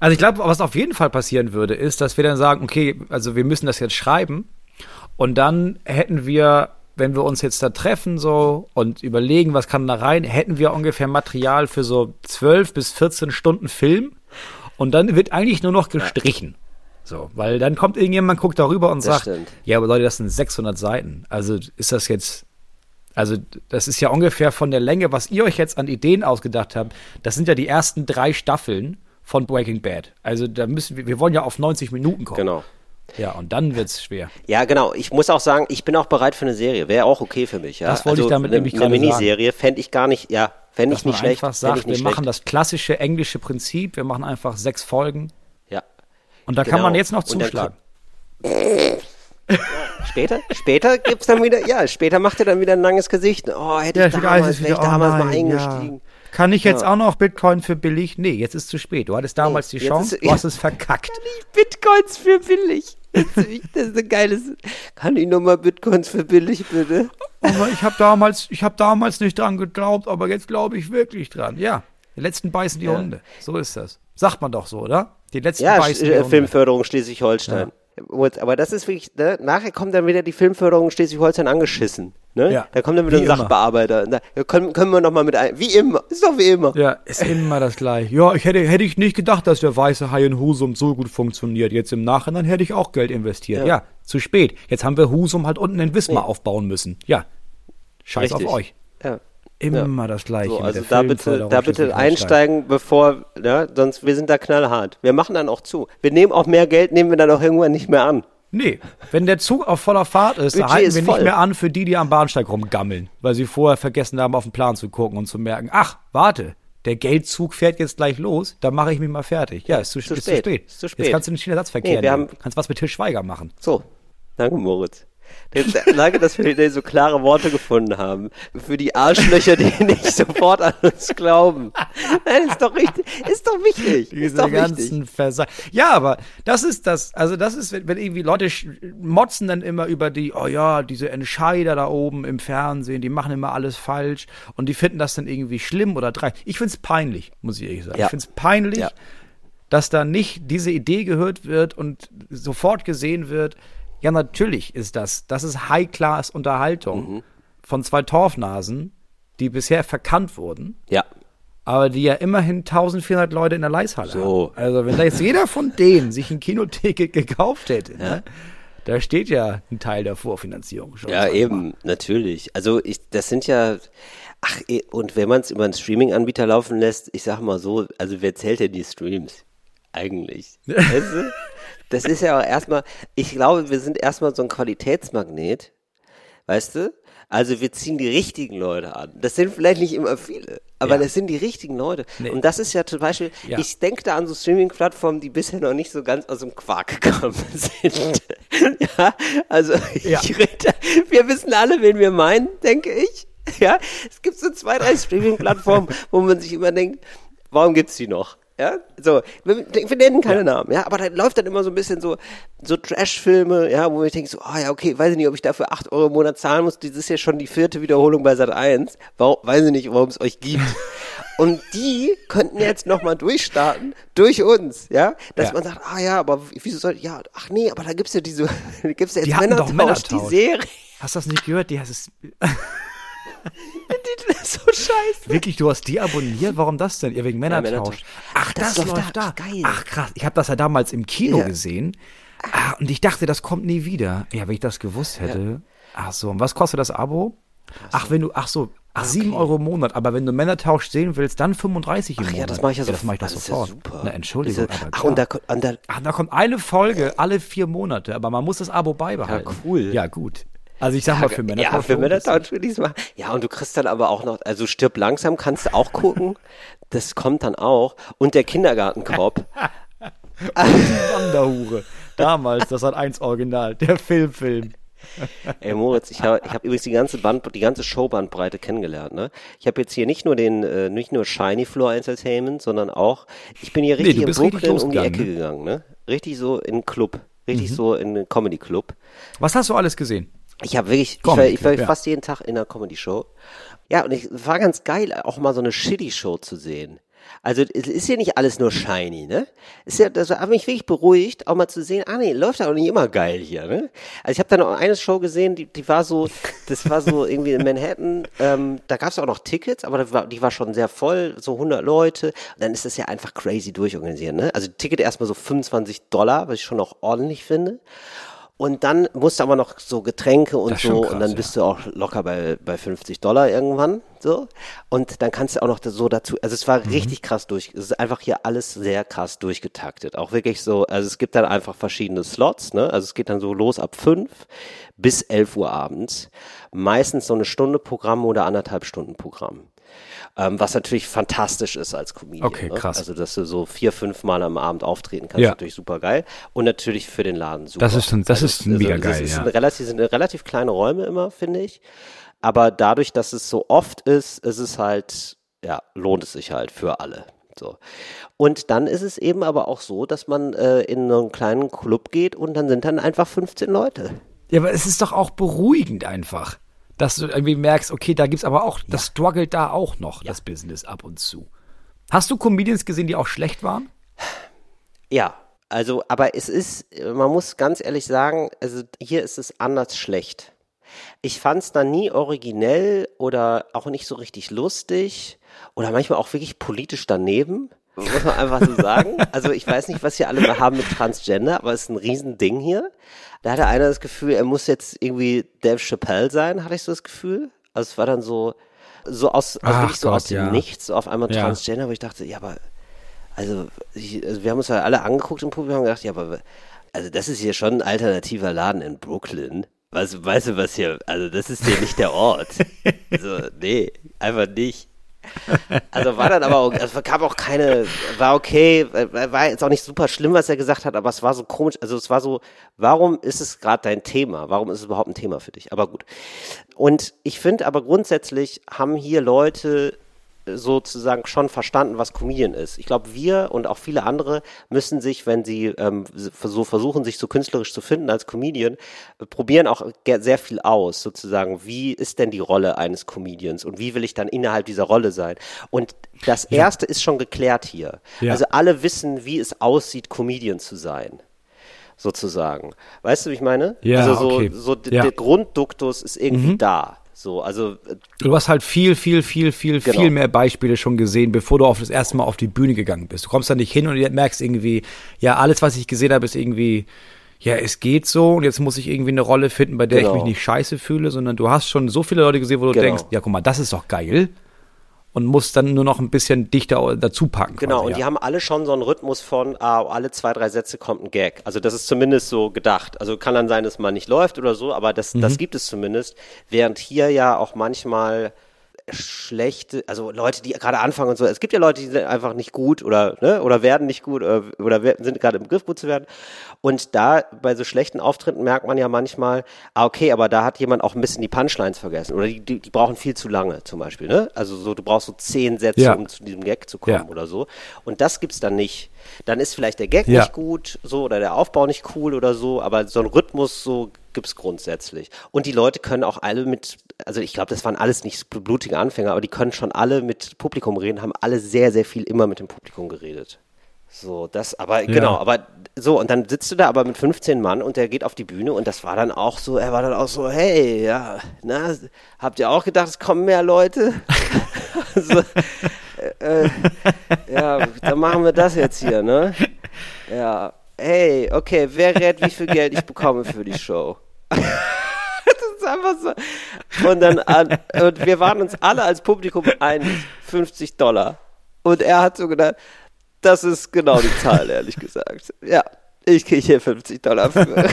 Also ich glaube, was auf jeden Fall passieren würde, ist, dass wir dann sagen, okay, also wir müssen das jetzt schreiben und dann hätten wir, wenn wir uns jetzt da treffen so und überlegen, was kann da rein, hätten wir ungefähr Material für so 12 bis 14 Stunden Film und dann wird eigentlich nur noch gestrichen. So, weil dann kommt irgendjemand, guckt darüber und Das sagt, stimmt. ja, aber Leute, das sind 600 Seiten. Also ist das jetzt, also das ist ja ungefähr von der Länge, was ihr euch jetzt an Ideen ausgedacht habt. Das sind ja die ersten drei Staffeln von Breaking Bad. Also da müssen wir, wir wollen ja auf 90 Minuten kommen. Genau. Ja, und dann wird's schwer. Ja, genau. Ich muss auch sagen, ich bin auch bereit für eine Serie. Wäre auch okay für mich. Ja? Das wollte ich damit eine, nämlich Eine gerade Miniserie fände ich gar nicht, ja, fände ich nicht schlecht. einfach sagt, wir nicht machen schlecht. das klassische englische Prinzip, wir machen einfach sechs Folgen Ja. und da kann Genau. man jetzt noch zuschlagen. *laughs* Später, später gibt's dann wieder, ja, später macht er dann wieder ein langes Gesicht. Oh, hätte ich damals, wäre ich damals mal eingestiegen. Kann ich jetzt auch noch Bitcoin für billig? Nee, jetzt ist zu spät. Du hattest damals Nee, die Chance, ist- du hast es verkackt. Bitcoins für billig. Das ist ein geiles. Kann ich nochmal Bitcoins für billig, bitte? Aber ich habe damals, ich habe damals nicht dran geglaubt, aber jetzt glaube ich wirklich dran. Ja, die letzten beißen die Ja. Hunde. So ist das. Sagt man doch so, oder? Die letzten Ja, beißen die äh, Hunde. Filmförderung Schleswig-Holstein. Und- Aber das ist wirklich, ne? nachher kommt dann wieder die Filmförderung Schleswig-Holstein angeschissen. Ne? Ja. Da kommt dann wieder Wie ein. Sachbearbeiter. Na, ja, können, können wir noch mal mit ein. Wie immer. Ist doch wie immer. Ja, ist immer das gleiche. Ja, ich hätte, hätte ich nicht gedacht, dass der weiße Hai in Husum so gut funktioniert. Jetzt im Nachhinein hätte ich auch Geld investiert. Ja, Ja. zu spät. Jetzt haben wir Husum halt unten in Wismar aufbauen müssen. Ja, scheiß Richtig. auf euch. Ja. Immer das gleiche. So, also da bitte, da bitte einsteigen, bevor, ja, sonst, wir sind da knallhart. Wir machen dann auch zu. Wir nehmen auch mehr Geld, nehmen wir dann auch irgendwann nicht mehr an. Nee, wenn der Zug auf voller Fahrt ist, da Budget halten ist wir voll. nicht mehr an für die, die am Bahnsteig rumgammeln, weil sie vorher vergessen haben, auf den Plan zu gucken und zu merken, ach, warte, der Geldzug fährt jetzt gleich los, da mache ich mich mal fertig. Ja, ist zu, Zu ist spät. zu spät. Ist zu Jetzt spät. kannst du den Schienenersatzverkehr Nee, wir nehmen. haben- kannst was mit Til Schweiger machen. So. Danke, Moritz. Danke, dass wir so klare Worte gefunden haben. Für die Arschlöcher, die *laughs* nicht sofort an uns glauben. Nein, ist doch richtig. Ist doch wichtig. Diese ist doch ganzen Versa Ja, aber das ist das, also das ist, wenn, wenn irgendwie Leute motzen dann immer über die, oh ja, diese Entscheider da oben im Fernsehen, die machen immer alles falsch und die finden das dann irgendwie schlimm oder dreist. Ich find's peinlich, muss ich ehrlich sagen. Ja. Ich find's peinlich, Ja. dass da nicht diese Idee gehört wird und sofort gesehen wird, ja, natürlich ist das, das ist High-Class-Unterhaltung Mhm. von zwei Torfnasen, die bisher verkannt wurden Ja. aber die ja immerhin 1400 Leute in der Leishalle So. haben. Also wenn da jetzt jeder von *laughs* denen sich ein Kinoticket gekauft hätte, ne, da steht ja ein Teil der Vorfinanzierung schon. Ja, eben, natürlich. Also ich, das sind ja, ach, eh, und wenn man es über einen Streaming-Anbieter laufen lässt, ich sag mal so, also wer zählt denn die Streams? Eigentlich. *laughs* Weißt du? Das ist ja auch erstmal, ich glaube, wir sind erstmal so ein Qualitätsmagnet, weißt du? Also wir ziehen die richtigen Leute an. Das sind vielleicht nicht immer viele, aber Ja. das sind die richtigen Leute. Nee. Und das ist ja zum Beispiel, Ja. ich denke da an so Streaming-Plattformen, die bisher noch nicht so ganz aus dem Quark gekommen *laughs* sind. *laughs* ja, also Ja. ich rede, wir wissen alle, wen wir meinen, denke ich. Ja, es gibt so zwei, drei Streaming-Plattformen, wo man sich immer denkt, warum gibt's die noch? Ja, so, wir, wir nennen keine Namen, ja, aber da läuft dann immer so ein bisschen so, so Trash-Filme, ja, wo ich denke so, ah ja, okay, weiß ich nicht, ob ich dafür 8 Euro im Monat zahlen muss, das ist ja schon die vierte Wiederholung bei Sat 1, warum, weiß ich nicht, warum es euch gibt. *laughs* Und die könnten jetzt nochmal durchstarten, durch uns, ja, dass Ja. man sagt, ah ja, aber wieso soll, ja, ach nee, aber da gibt's ja diese, *laughs* gibt's ja jetzt Die doch Männertausch, die Männertausch. Serie. Hast du das nicht gehört? Die hast es *laughs* so scheiße. wirklich, du hast die abonniert? Warum das denn? Ja, wegen Männertausch. Ach, das, Das läuft da. da. Ach, geil. Ach krass, ich habe das ja damals im Kino Ja. gesehen. Ah, und ich dachte, das kommt nie wieder. Ja, wenn ich das gewusst hätte. Ach so, und was kostet das Abo? Ach, wenn du, ach so, ach, sieben Euro im Monat, aber wenn du Männertausch sehen willst, dann 35 im Ach Monat. ja, das mache ich ja, das mache ich doch das ist ja sofort. super. Na, Entschuldigung, ist ja- aber Ach, und da, und da, Ach, da kommt eine Folge alle vier Monate, aber man muss das Abo beibehalten. Ja, cool. Ja, gut. Also ich sag mal, für Männertausch. ja, für. Männertausch will ich es machen. Ja, und du kriegst dann aber auch noch, also stirb langsam kannst du auch gucken. Das kommt dann auch. Und der Kindergartenkorb. *laughs* Die Wanderhure. Damals, das hat eins Original, der Filmfilm. Ey Moritz, ich habe ich hab übrigens die ganze Band, die ganze Showbandbreite kennengelernt. Ne? Ich habe jetzt hier nicht nur den, äh, nicht nur Shiny Floor Entertainment, sondern auch, ich bin hier richtig du in bist richtig Brooklyn um die Ecke ne? gegangen. Ne? Richtig so in einen Club, Mhm. richtig so in einen Comedy Club. Was hast du alles gesehen? Ich habe wirklich, ich Comedy war, ich war ja. fast jeden Tag in einer Comedy-Show. Ja, und ich war ganz geil, auch mal so eine Shitty-Show zu sehen. Also es ist ja nicht alles nur shiny, ne? Ist ja, das hat mich wirklich beruhigt, auch mal zu sehen, ah nee, läuft ja auch nicht immer geil hier, ne? Also ich habe dann auch eine Show gesehen, die, die war so, das war so *laughs* irgendwie in Manhattan, ähm, da gab es auch noch Tickets, aber das war, die war schon sehr voll, so 100 Leute. Und dann ist das ja einfach crazy durchorganisiert, ne? Also Ticket erstmal so 25 Dollar, was ich schon auch ordentlich finde. Und dann musst du aber noch so Getränke und so krass, und dann ja. bist du auch locker bei, bei 50 Dollar irgendwann, so. Und dann kannst du auch noch so dazu, also es Mhm. war richtig krass durch, es ist einfach hier alles sehr krass durchgetaktet. Auch wirklich so, also es gibt dann einfach verschiedene Slots, ne, also es geht dann so los ab 5 bis 11 Uhr abends. Meistens so eine Stunde Programm oder anderthalb Stunden Programm. Ähm, was natürlich fantastisch ist als Comedian. Okay, ne? krass. Also, dass du so vier, fünf Mal am Abend auftreten kannst, Ja. ist natürlich super geil. Und natürlich für den Laden super. Das ist schon- das ist mega das geil, ist ja. ein relativ, sind relativ kleine Räume immer, finde ich. Aber dadurch, dass es so oft ist, ist es halt, ja, lohnt es sich halt für alle. So. Und dann ist es eben aber auch so, dass man äh, in einen kleinen Club geht und dann sind dann einfach 15 Leute. Ja, aber es ist doch auch beruhigend einfach, dass du irgendwie merkst, okay, da gibt's aber auch, das struggelt da auch noch, das Business ab und zu. Hast du Comedians gesehen, die auch schlecht waren? Ja, also, aber es ist, man muss ganz ehrlich sagen, also hier ist es anders schlecht. Ich fand es dann nie originell oder auch nicht so richtig lustig oder manchmal auch wirklich politisch daneben, muss man einfach so sagen. Also ich weiß nicht, was hier alle mal haben mit Transgender, aber es ist ein Riesending hier. Da hatte einer das Gefühl, er muss jetzt irgendwie Dave Chappelle sein, hatte ich so das Gefühl. Also es war dann so, so aus, also Ach wirklich so Gott, aus dem ja. Nichts, so auf einmal Ja. Transgender, wo ich dachte, ja, aber also, ich, also wir haben uns ja alle angeguckt im Publikum und gedacht, ja, aber also das ist hier schon ein alternativer Laden in Brooklyn. Weißt, du- weißt du, was hier, also das ist hier nicht der Ort. *laughs* Also, nee, einfach nicht. Also war dann aber auch, es gab auch keine, war okay, war jetzt auch nicht super schlimm, was er gesagt hat, aber es war so komisch, also es war so, warum ist es gerade dein Thema? Warum ist es überhaupt ein Thema für dich? Aber gut. Und ich finde aber grundsätzlich haben hier Leute sozusagen schon verstanden, was Comedian ist. Ich glaube, wir und auch viele andere müssen sich, wenn sie ähm, so versuchen, sich so künstlerisch zu finden als Comedian, äh, probieren auch sehr viel aus, sozusagen. Wie ist denn die Rolle eines Comedians und wie will ich dann innerhalb dieser Rolle sein? Und das erste ist schon geklärt hier. Ja. Also alle wissen, wie es aussieht, Comedian zu sein. Sozusagen. Weißt du, wie ich meine? Ja, also so, okay. so Ja. der Grundduktus ist irgendwie da. So, also äh, Du hast halt viel, viel, viel, viel, Genau. viel mehr Beispiele schon gesehen, bevor du auf das erste Mal auf die Bühne gegangen bist. Du kommst da nicht hin und merkst irgendwie, ja, alles, was ich gesehen habe, ist irgendwie, ja, es geht so und jetzt muss ich irgendwie eine Rolle finden, bei der ich Genau. mich nicht scheiße fühle, sondern du hast schon so viele Leute gesehen, wo du Genau. denkst, ja, guck mal, das ist doch geil. Und musst dann nur noch ein bisschen dichter dazu packen. Genau, quasi, und ja. die haben alle schon so einen Rhythmus von, ah, alle zwei, drei Sätze kommt ein Gag. Also das ist zumindest so gedacht. Also kann dann sein, dass man nicht läuft oder so, aber das, Mhm. das gibt es zumindest. Während hier ja auch manchmal schlechte, also Leute, die gerade anfangen und so. Es gibt ja Leute, die sind einfach nicht gut oder, ne, oder werden nicht gut oder, oder sind gerade im Begriff gut zu werden. Und da bei so schlechten Auftritten merkt man ja manchmal, ah, okay, aber da hat jemand auch ein bisschen die Punchlines vergessen oder die, die, die brauchen viel zu lange zum Beispiel, ne? Also so, du brauchst so zehn Sätze, Ja. um zu diesem Gag zu kommen Ja. oder so. Und das gibt's dann nicht. Dann ist vielleicht der Gag Ja. nicht gut, so, oder der Aufbau nicht cool oder so, aber so ein Rhythmus so gibt's grundsätzlich. Und die Leute können auch alle mit, also ich glaube, das waren alles nicht blutige Anfänger, aber die können schon alle mit Publikum reden, haben alle sehr, sehr viel immer mit dem Publikum geredet. So, das, aber genau, aber so, und dann sitzt du da aber mit 15 Mann und der geht auf die Bühne und das war dann auch so, er war dann auch so, hey, ja, na, habt ihr auch gedacht, es kommen mehr Leute? *laughs* so, äh, äh, ja, dann machen wir das jetzt hier, ne? Ja, hey, okay, wer rät, wie viel Geld ich bekomme für die Show? *laughs* das ist einfach so. Und dann, an, und wir waren uns alle als Publikum einig, 50 Dollar. Und er hat so gedacht, das ist genau die Zahl, ehrlich gesagt. Ja, ich kriege hier 50 Dollar für. *laughs*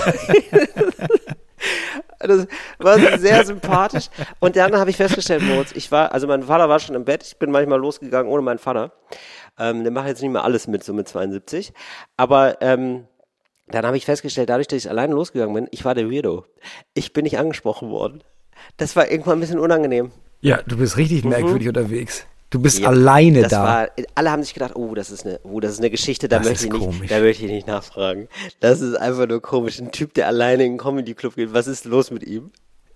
Das war sehr sympathisch. Und dann habe ich festgestellt, Moritz, ich war, also mein Vater war schon im Bett, ich bin manchmal losgegangen ohne meinen Vater. Ähm, der macht jetzt nicht mehr alles mit, so mit 72. Aber ähm, dann habe ich festgestellt, dadurch, dass ich alleine losgegangen bin, ich war der Weirdo. Ich bin nicht angesprochen worden. Das war irgendwann ein bisschen unangenehm. Ja, du bist richtig merkwürdig unterwegs. Du bist Ja, alleine da. War, alle haben sich gedacht, oh, das ist eine, oh, das ist eine Geschichte, da Das möchte ist ich nicht, da möchte ich nicht nachfragen. Das ist einfach nur komisch. Ein Typ, der alleine in den Comedy Club geht. Was ist los mit ihm?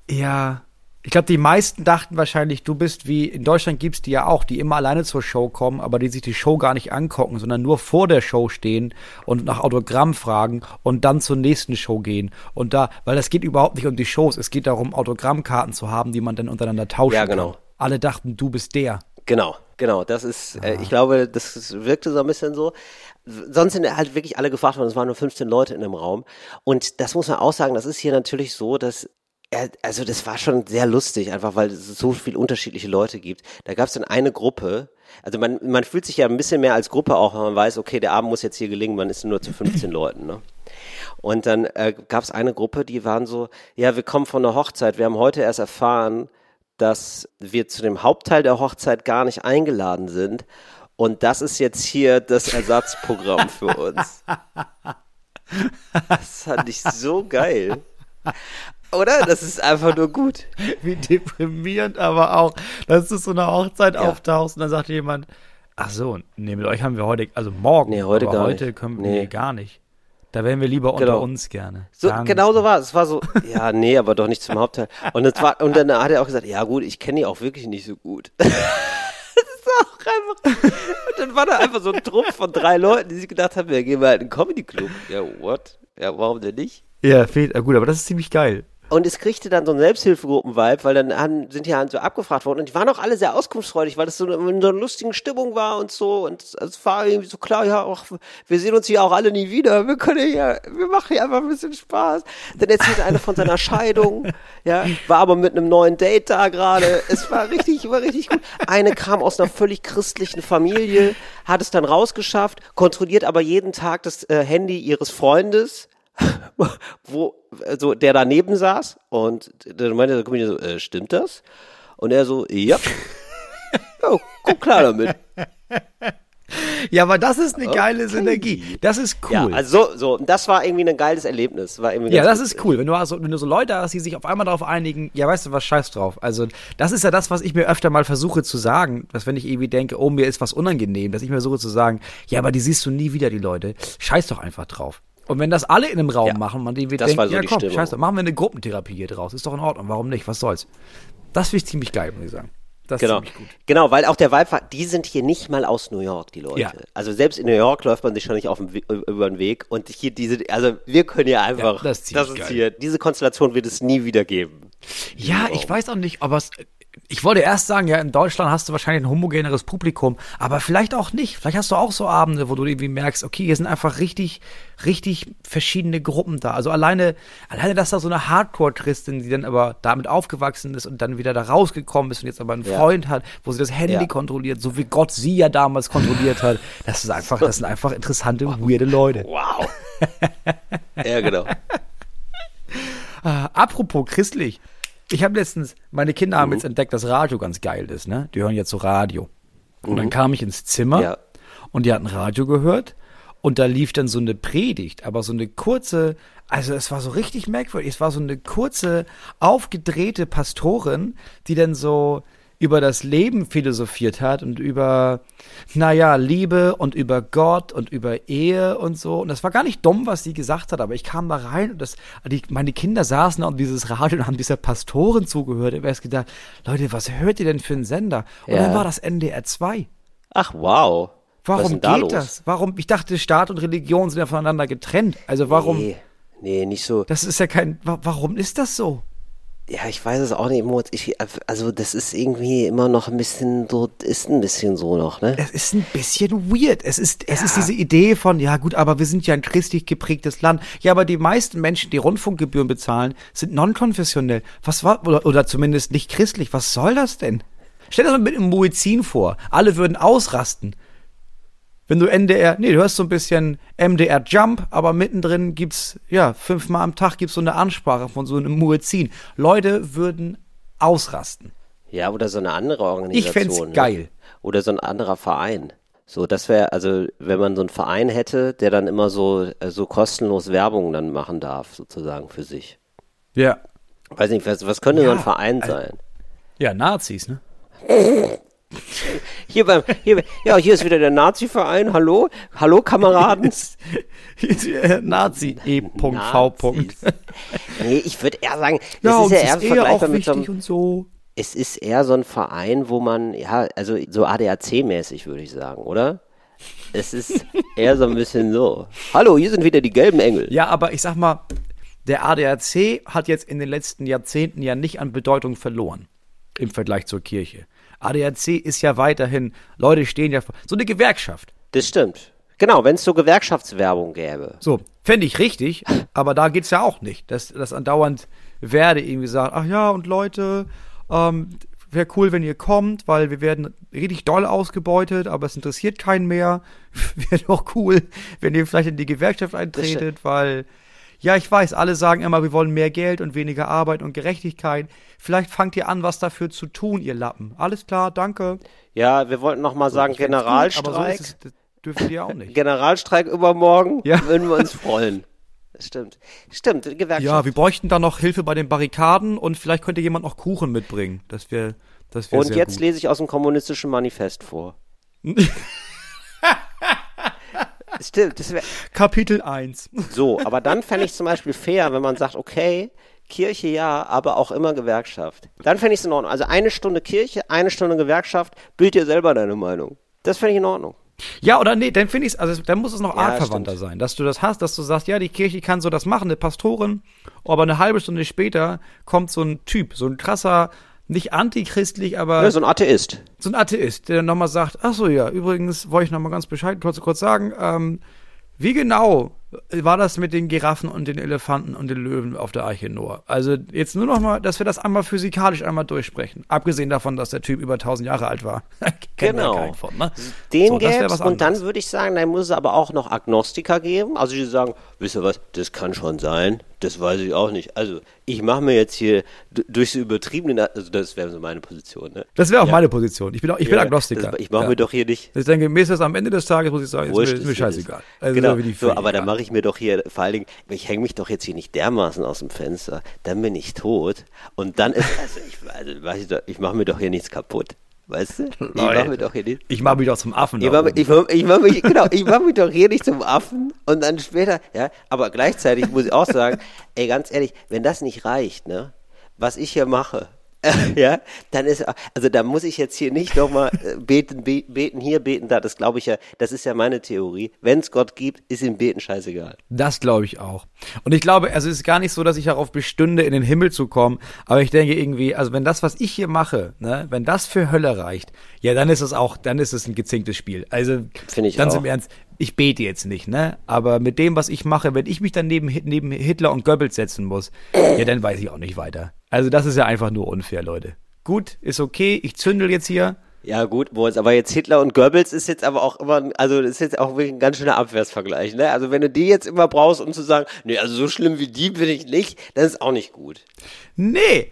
Ja. Ich glaube, die meisten dachten wahrscheinlich, du bist wie in Deutschland gibt's die ja auch, die immer alleine zur Show kommen, aber die sich die Show gar nicht angucken, sondern nur vor der Show stehen und nach Autogramm fragen und dann zur nächsten Show gehen. Und da, weil es geht überhaupt nicht um die Shows, es geht darum, Autogrammkarten zu haben, die man dann untereinander tauschen Ja, genau. kann. Alle dachten, du bist der. Genau, genau. Das ist, äh, ich glaube, das wirkte so ein bisschen so. Sonst sind halt wirklich alle gefragt worden. Es waren nur 15 Leute in dem Raum. Und das muss man auch sagen, das ist hier natürlich so, dass also das war schon sehr lustig, einfach weil es so viele unterschiedliche Leute gibt. Da gab es dann eine Gruppe, also man, man fühlt sich ja ein bisschen mehr als Gruppe auch, wenn man weiß, okay, der Abend muss jetzt hier gelingen, man ist nur zu 15 Leuten, ne? Und dann äh, gab es eine Gruppe, die waren so, ja, wir kommen von der Hochzeit, wir haben heute erst erfahren, dass wir zu dem Hauptteil der Hochzeit gar nicht eingeladen sind. Und das ist jetzt hier das Ersatzprogramm für uns. Das fand ich so geil. Oder? Das ist einfach nur gut. *laughs* Wie deprimierend aber auch, dass du zu einer Hochzeit Ja. auftauchst und dann sagt jemand, ach so, nee, mit euch haben wir heute, also morgen, Nee, heute aber gar heute nicht. können wir, Nee. nee, gar nicht. Da wären wir lieber unter Genau. uns gerne. So, genau so war es. Es war so, ja, nee, aber doch nicht zum Hauptteil. Und, das war, und dann hat er auch gesagt, ja gut, ich kenne die auch wirklich nicht so gut. *laughs* das ist auch einfach. Und dann war da einfach so ein Trupp von drei Leuten, die sich gedacht haben, ja, gehen wir halt in den Comedy Club. Ja, what? Ja, warum denn nicht? Ja, fehlt, gut, aber das ist ziemlich geil. Und es kriegte dann so einen Selbsthilfegruppen-Vibe, weil dann haben, sind die halt so abgefragt worden. Und die waren auch alle sehr auskunftsfreudig, weil das so in so einer lustigen Stimmung war und so. Und es war irgendwie so klar, ja, ach, wir sehen uns hier auch alle nie wieder, wir können hier, wir machen hier einfach ein bisschen Spaß. Dann erzählte einer von seiner Scheidung, *laughs* ja, war aber mit einem neuen Date da gerade, es war richtig, war richtig gut. Eine kam aus einer völlig christlichen Familie, hat es dann rausgeschafft, kontrolliert aber jeden Tag das äh, Handy ihres Freundes, wo, also der daneben saß und dann meinte der Comedian so, äh, stimmt das? Und er so, ja. ja, *laughs* guck klar damit. Ja, aber das ist eine geile Synergie. Das ist cool. Ja, also so, das war irgendwie ein geiles Erlebnis. War irgendwie Ja, das ist cool. Wenn du, also, wenn du so Leute hast, die sich auf einmal darauf einigen, ja, weißt du was, scheiß drauf. Also, das ist ja das, was ich mir öfter mal versuche zu sagen, dass wenn ich irgendwie denke, oh, mir ist was unangenehm, dass ich mir versuche zu sagen, ja, aber die siehst du nie wieder, die Leute. Scheiß doch einfach drauf. Und wenn das alle in einem Raum Ja, machen, man die das denkt, war so ja die komm, Stimmung. scheiß doch, machen wir eine Gruppentherapie hier draus. Ist doch in Ordnung, warum nicht? Was soll's? Das finde ich ziemlich geil, muss ich sagen. Das Genau. genau, weil auch der Vibe war, die sind hier nicht mal aus New York, die Leute. Ja. Also selbst in New York läuft man sich schon nicht auf dem, We- über den Weg und hier diese, also wir können ja einfach, das ist ziemlich ist hier, diese Konstellation wird es nie wieder geben. Ja, ich weiß auch nicht, aber es, ich wollte erst sagen, ja, in Deutschland hast du wahrscheinlich ein homogeneres Publikum, aber vielleicht auch nicht. Vielleicht hast du auch so Abende, wo du irgendwie merkst, okay, hier sind einfach richtig, richtig verschiedene Gruppen da. Also alleine, alleine, dass da so eine Hardcore-Christin, die dann aber damit aufgewachsen ist und dann wieder da rausgekommen ist und jetzt aber einen Ja. Freund hat, wo sie das Handy Ja. kontrolliert, so wie Gott sie ja damals kontrolliert hat. Das ist einfach, das sind einfach interessante, weirde Leute. Wow. *laughs* ja, genau. Äh, apropos christlich. Ich habe letztens, meine Kinder Mhm. haben jetzt entdeckt, dass Radio ganz geil ist, ne? Die hören jetzt so Radio. Und dann kam ich ins Zimmer Mhm. Ja. und die hatten Radio gehört und da lief dann so eine Predigt, aber so eine kurze, also es war so richtig merkwürdig. Es war so eine kurze, aufgedrehte Pastorin, die dann so über das Leben philosophiert hat und über, naja, Liebe und über Gott und über Ehe und so. Und das war gar nicht dumm, was sie gesagt hat, aber ich kam da rein und das, die, meine Kinder saßen da um dieses Radio und haben dieser Pastorin zugehört. Ich habe erst gedacht, Leute, was hört ihr denn für einen Sender? Und Ja. dann war das NDR 2. Ach, wow. Warum da geht los? das? Warum? Ich dachte, Staat und Religion sind ja voneinander getrennt. Also warum? Nee, nee, nicht so. Das ist ja kein. wa- Warum ist das so? Ja, ich weiß es auch nicht, Moritz. Ich, also das ist irgendwie immer noch ein bisschen so, ist ein bisschen so noch, ne? Es ist ein bisschen weird. Es ist, es ist diese Idee von, ja gut, aber wir sind ja ein christlich geprägtes Land. Ja, aber die meisten Menschen, die Rundfunkgebühren bezahlen, sind non-konfessionell. Was war, oder, oder zumindest nicht christlich. Was soll das denn? Stell dir das mal mit einem Muezzin vor. Alle würden ausrasten. Wenn du NDR, nee, du hörst so ein bisschen MDR Jump, aber mittendrin gibt's, ja, fünfmal am Tag gibt's so eine Ansprache von so einem Muezzin. Leute würden ausrasten. Ja, oder so eine andere Organisation. Ich fänd's ne? geil. Oder so ein anderer Verein. So, das wäre, also, wenn man so einen Verein hätte, der dann immer so, äh, so kostenlos Werbung dann machen darf, sozusagen für sich. Ja. Weiß nicht, was, was könnte so ein Ja, Verein äh, sein? Ja, Nazis, ne? *laughs* Hier beim, hier, ja, hier ist wieder der Nazi-Verein. Hallo? Hallo, Kameraden? Nazi E.V. Nee, ich würde eher sagen, das Ja, ist ja ist eher eher vergleichbar auch mit so einem, und so. es ist eher so ein Verein, wo man, ja, also so ADAC-mäßig würde ich sagen, oder? Es ist eher so ein bisschen so. Hallo, hier sind wieder die gelben Engel. Ja, aber ich sag mal, der ADAC hat jetzt in den letzten Jahrzehnten ja nicht an Bedeutung verloren im Vergleich zur Kirche. ADAC ist ja weiterhin, Leute stehen ja vor, so eine Gewerkschaft. Das stimmt. Genau, wenn es so Gewerkschaftswerbung gäbe. So, fände ich richtig, aber da geht's ja auch nicht, dass, dass andauernd Werde irgendwie sagt, ach ja, und Leute, ähm, wäre cool, wenn ihr kommt, weil wir werden richtig doll ausgebeutet, aber es interessiert keinen mehr. *laughs* wäre doch cool, wenn ihr vielleicht in die Gewerkschaft eintretet, weil, ja, ich weiß, alle sagen immer, wir wollen mehr Geld und weniger Arbeit und Gerechtigkeit. Vielleicht fangt ihr an, was dafür zu tun, ihr Lappen. Alles klar, danke. Ja, wir wollten noch mal sagen, find's gut, Generalstreik. aber so ist es, das dürfen die auch nicht. *laughs* Generalstreik übermorgen, Ja. würden wir uns freuen. Stimmt. Stimmt, Gewerkschaft. Ja, wir bräuchten da noch Hilfe bei den Barrikaden und vielleicht könnte jemand noch Kuchen mitbringen. Das wäre das wär Und jetzt gut. lese ich aus dem kommunistischen Manifest vor. *laughs* Stimmt, das wäre Kapitel 1. so. *laughs* Aber dann fände ich zum Beispiel fair, wenn man sagt, okay, Kirche ja, aber auch immer Gewerkschaft. Dann fände ich es in Ordnung. Also eine Stunde Kirche, eine Stunde Gewerkschaft, bild dir selber deine Meinung. Das fände ich in Ordnung. Ja, oder nee, dann finde ich es, also dann muss es noch Ja, artverwandter sein, dass du das hast, dass du sagst, ja, die Kirche kann so das machen, eine Pastorin, aber eine halbe Stunde später kommt so ein Typ, so ein krasser, nicht antichristlich, aber Ja, so ein Atheist. so ein Atheist, der dann nochmal sagt, ach so, ja, übrigens wollte ich nochmal ganz Bescheid kurz, kurz sagen, ähm, wie genau war das mit den Giraffen und den Elefanten und den Löwen auf der Arche Noah? Also jetzt nur nochmal, dass wir das einmal physikalisch einmal durchsprechen. Abgesehen davon, dass der Typ über 1000 Jahre alt war. *laughs* Genau. keinen von, ne? Den So, gäb's was und dann würde ich sagen, dann muss es aber auch noch Agnostiker geben. Also die sagen, wisst ihr was, das kann schon sein, das weiß ich auch nicht. Also ich mache mir jetzt hier durch so übertriebene, also das wäre so meine Position. Ne? Das wäre auch Ja. meine Position. Ich bin, auch, ich bin Ja, Agnostiker. Das, ich mache ja. mir doch hier nicht. Ich denke, mir ist das am Ende des Tages, muss ich sagen, ist mir, Wurscht, ist mir ist scheißegal. das. Also genau, so, Vögel. aber dann mache ich mir doch hier, vor allen Dingen, ich hänge mich doch jetzt hier nicht dermaßen aus dem Fenster, dann bin ich tot und dann ist, also ich, also, weiß ich, ich mache mir doch hier nichts kaputt, weißt du? Ich mache mir doch hier nichts. Ich mache mich doch zum Affen. Ich da mach, mich- ich mach mich, genau, ich mach mich doch hier nicht zum Affen und dann später, ja, aber gleichzeitig muss ich auch sagen, ey, ganz ehrlich, wenn das nicht reicht, ne, was ich hier mache, *laughs* ja, dann ist, also da muss ich jetzt hier nicht nochmal beten, be, beten hier, beten da, das glaube ich ja, das ist ja meine Theorie. Wenn es Gott gibt, ist ihm beten scheißegal. Das glaube ich auch. Und ich glaube, also es ist gar nicht so, dass ich darauf bestünde, in den Himmel zu kommen. Aber ich denke irgendwie, also wenn das, was ich hier mache, ne, wenn das für Hölle reicht, ja, dann ist es auch, dann ist es ein gezinktes Spiel. Also Finde ich ganz auch. im Ernst, ich bete jetzt nicht, ne? Aber mit dem, was ich mache, wenn ich mich dann neben, neben Hitler und Goebbels setzen muss, ja, dann weiß ich auch nicht weiter. Also das ist ja einfach nur unfair, Leute. Gut, ist okay, ich zündel jetzt hier. Ja, gut, Moritz, aber jetzt Hitler und Goebbels ist jetzt aber auch immer, also das ist jetzt auch wirklich ein ganz schöner Abwärtsvergleich, ne? Also wenn du die jetzt immer brauchst, um zu sagen, nee, also so schlimm wie die bin ich nicht, dann ist auch nicht gut. Nee.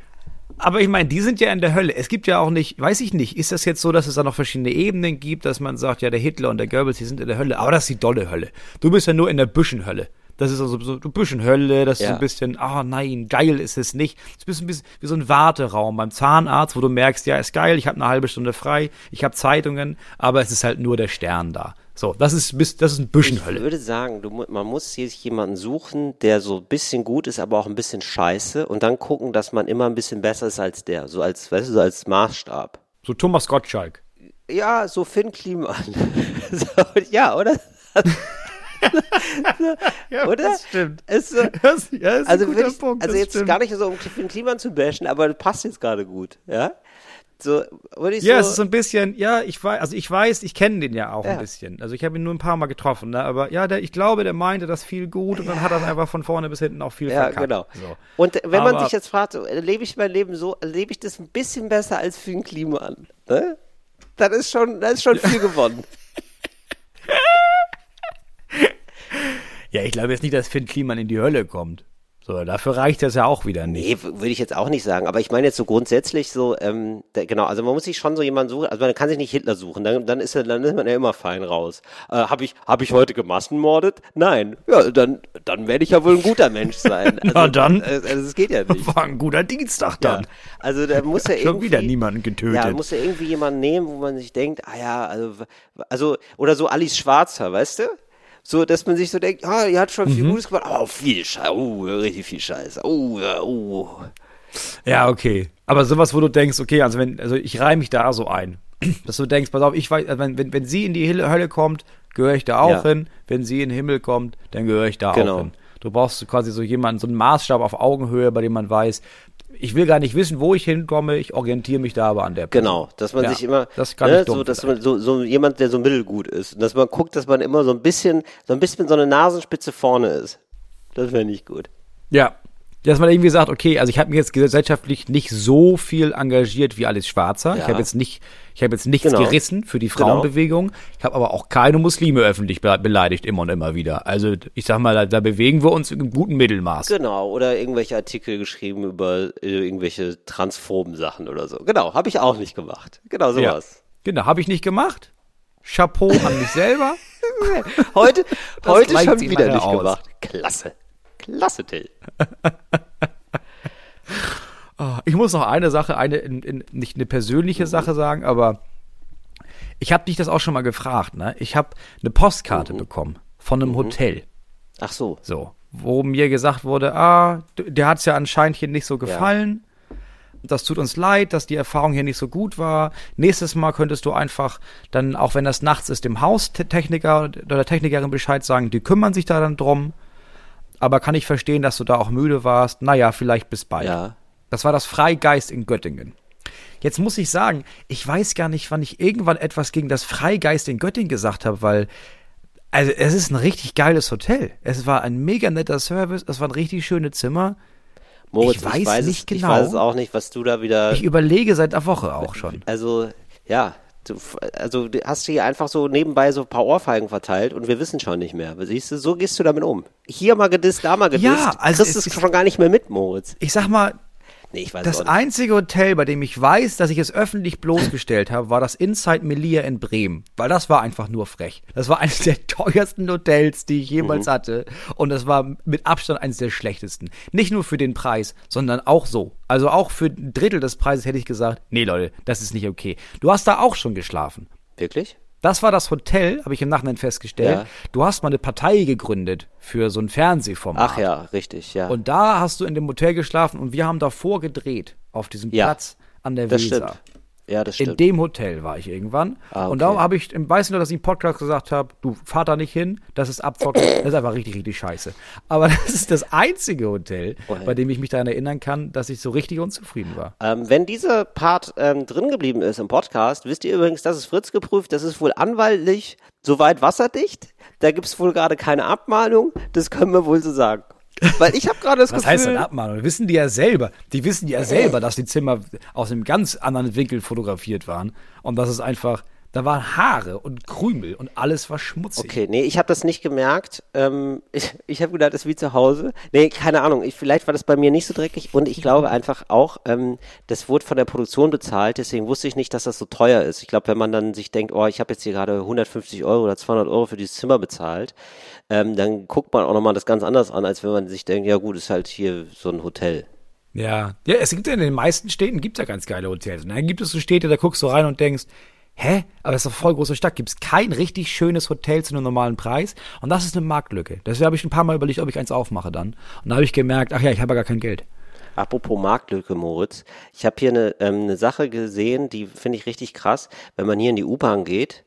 Aber ich meine, die sind ja in der Hölle. Es gibt ja auch nicht, weiß ich nicht, ist das jetzt so, dass es da noch verschiedene Ebenen gibt, dass man sagt, ja, der Hitler und der Goebbels, die sind in der Hölle. Aber das ist die dolle Hölle. Du bist ja nur in der Büschenhölle. Das ist also so ein bisschen Hölle, das ist Ja. ein bisschen, ah nein, geil ist es nicht. Es ist ein bisschen wie so ein Warteraum beim Zahnarzt, wo du merkst, ja, ist geil, ich habe eine halbe Stunde frei, ich habe Zeitungen, aber es ist halt nur der Stern da. So, das ist, das ist ein bisschen Ich Hölle. würde sagen, du, man muss hier sich jemanden suchen, der so ein bisschen gut ist, aber auch ein bisschen scheiße und dann gucken, dass man immer ein bisschen besser ist als der, so als, weißt du, so als Maßstab. So Thomas Gottschalk. Ja, so Finn Kliman. *laughs* so, ja, oder? *laughs* oder? stimmt. Ist *laughs* Das, ja, ist also ein guter wirklich, Punkt, also das jetzt stimmt. gar nicht so, um Finn Kliman zu bashen, aber das passt jetzt gerade gut, ja? So, würde ich Ja, so, es ist so ein bisschen, ja, ich weiß, also ich weiß, ich kenne den ja auch Ja. ein bisschen. Also ich habe ihn nur ein paar Mal getroffen, ne? aber ja, der, ich glaube, der meinte das viel gut und dann hat er einfach von vorne bis hinten auch viel ja, verkackt. genau. So. Und wenn man Aber- sich jetzt fragt, lebe ich mein Leben so, lebe ich das ein bisschen besser als Finn Kliman, ne? Dann ist schon, dann ist schon viel *laughs* gewonnen. Ja, ich glaube jetzt nicht, dass Finn Kliman in die Hölle kommt. So, dafür reicht das ja auch wieder nicht. Nee, würde ich jetzt auch nicht sagen. Aber ich meine jetzt so grundsätzlich so, ähm, da, genau, also man muss sich schon so jemanden suchen, also man kann sich nicht Hitler suchen, dann, dann ist er, dann ist man ja immer fein raus. Äh, habe ich, hab ich heute gemassenmordet? Nein. Ja, dann, dann werde ich ja wohl ein guter Mensch sein. *laughs* Also, Na dann. Also, also das geht ja nicht. War ein guter Dienstag Ja, dann. also da muss ja *laughs* Schon irgendwie wieder niemanden getötet. Ja, muss ja irgendwie jemanden nehmen, wo man sich denkt, ah ja, also, also oder so Alice Schwarzer, weißt du? So, dass man sich so denkt, ah, ihr hat schon viel Mhm. Gutes gemacht, aber auch viel Scheiße, oh, richtig viel Scheiße, oh, ja, oh. Ja, okay. Aber sowas, wo du denkst, okay, also wenn, also ich reihe mich da so ein. *clears throat* Dass du denkst, pass auf, ich weiß, also wenn, wenn, wenn sie in die Hölle kommt, gehöre ich da auch Ja. hin. Wenn sie in den Himmel kommt, dann gehöre ich da Genau. auch hin. Du brauchst quasi so jemanden, so einen Maßstab auf Augenhöhe, bei dem man weiß, ich will gar nicht wissen, wo ich hinkomme, ich orientiere mich da aber an der Person. Genau, dass man Ja, sich immer, das kann ne, ich so, dass man so, so jemand, der so mittelgut ist, und dass man guckt, dass man immer so ein bisschen, so ein bisschen so eine Nasenspitze vorne ist. Das wäre nicht gut. Ja. Dass man irgendwie sagt, okay, also ich habe mich jetzt gesellschaftlich nicht so viel engagiert wie Alice Schwarzer. Ich Ja. habe jetzt nicht, ich habe jetzt nichts Genau. gerissen für die Genau. Frauenbewegung. Ich habe aber auch keine Muslime öffentlich be beleidigt, immer und immer wieder. Also ich sag mal, da, da bewegen wir uns im guten Mittelmaß. Genau, oder irgendwelche Artikel geschrieben über äh, irgendwelche transphoben Sachen oder so. Genau, habe ich auch nicht gemacht. Genau Ja. sowas. Genau, habe ich nicht gemacht. Chapeau an mich selber. *laughs* Heute, heute gleicht schon wieder nicht aus. gemacht. Klasse. Klasse, Till. *laughs* Ah, Ich muss noch eine Sache, eine in, in, nicht eine persönliche Mhm. Sache sagen, aber ich habe dich das auch schon mal gefragt. Ne? Ich habe eine Postkarte Mhm. bekommen von einem Hotel. Ach so. So, wo mir gesagt wurde, ah, der hat's ja anscheinend hier nicht so gefallen. Das tut uns leid, dass die Erfahrung hier nicht so gut war. Nächstes Mal könntest du einfach dann, auch wenn das nachts ist, dem Haustechniker oder der Technikerin Bescheid sagen, die kümmern sich da dann drum. Aber kann ich verstehen, dass du da auch müde warst. Naja, vielleicht bis bald. Ja. Das war das Freigeist in Göttingen. Jetzt muss ich sagen, ich weiß gar nicht, wann ich irgendwann etwas gegen das Freigeist in Göttingen gesagt habe, weil also es ist ein richtig geiles Hotel. Es war ein mega netter Service, es waren richtig schöne Zimmer. Moritz, Ich weiß weiß nicht es, genau. Ich weiß auch nicht, was du da wieder. Ich überlege seit einer Woche auch schon. also, ja. Du, also du hast hier einfach so nebenbei so ein paar Ohrfeigen verteilt und wir wissen schon nicht mehr. Siehst du, so gehst du damit um. Hier mal gedisst, da mal gedisst. Ja, also kriegst es es schon gar nicht mehr mit, Moritz. Ich sag mal, Nee, ich weiß das einzige Hotel, bei dem ich weiß, dass ich es öffentlich bloßgestellt habe, war das Inside Melia in Bremen. Weil das war einfach nur frech. Das war eines der *laughs* teuersten Hotels, die ich jemals Mhm. hatte. Und das war mit Abstand eines der schlechtesten. Nicht nur für den Preis, sondern auch so. Also auch für ein Drittel des Preises hätte ich gesagt, nee Leute, das ist nicht okay. Du hast da auch schon geschlafen. Wirklich? Das war das Hotel, habe ich im Nachhinein festgestellt. Ja. Du hast mal eine Partei gegründet für so ein Fernsehformat. Ach ja, richtig, ja. Und da hast du in dem Hotel geschlafen und wir haben davor gedreht, auf diesem Ja, Platz an der das Weser. stimmt. Ja, das In stimmt. dem Hotel war ich irgendwann. Ah, Und okay. da habe ich, im weiß nur, dass ich im Podcast gesagt habe, du fahr da nicht hin, das ist Abzocken, *coughs* das ist einfach richtig, richtig scheiße. Aber *laughs* das ist das einzige Hotel, Oh, ja. bei dem ich mich daran erinnern kann, dass ich so richtig unzufrieden war. Ähm, wenn dieser Part ähm, drin geblieben ist im Podcast, wisst ihr übrigens, das ist Fritz geprüft, das ist wohl anwaltlich soweit wasserdicht. Da gibt es wohl gerade keine Abmahnung, das können wir wohl so sagen. Weil ich habe gerade das Was Gefühl, heißt denn Abmahnung? Wissen die ja selber. Die wissen ja selber, dass die Zimmer aus einem ganz anderen Winkel fotografiert waren. Und das ist einfach, da waren Haare und Krümel und alles war schmutzig. Okay, nee, ich habe das nicht gemerkt. Ähm, *laughs* ich ich habe gedacht, das ist wie zu Hause. Nee, keine Ahnung. Ich, vielleicht war das bei mir nicht so dreckig und ich glaube einfach auch, ähm, das wurde von der Produktion bezahlt, deswegen wusste ich nicht, dass das so teuer ist. Ich glaube, wenn man dann sich denkt, oh, ich habe jetzt hier gerade 150 Euro oder 200 Euro für dieses Zimmer bezahlt, ähm, dann guckt man auch nochmal das ganz anders an, als wenn man sich denkt, ja gut, ist halt hier so ein Hotel. Ja. Ja, es gibt ja in den meisten Städten gibt's ja ganz geile Hotels. Und dann gibt es so Städte, da guckst du rein und denkst, hä? Aber das ist doch voll große Stadt. Gibt's kein richtig schönes Hotel zu einem normalen Preis? Und das ist eine Marktlücke. Deswegen habe ich ein paar Mal überlegt, ob ich eins aufmache dann. Und da habe ich gemerkt, ach ja, ich habe ja gar kein Geld. Apropos Marktlücke, Moritz. Ich habe hier eine, ähm, eine Sache gesehen, die finde ich richtig krass. Wenn man hier in die U-Bahn geht,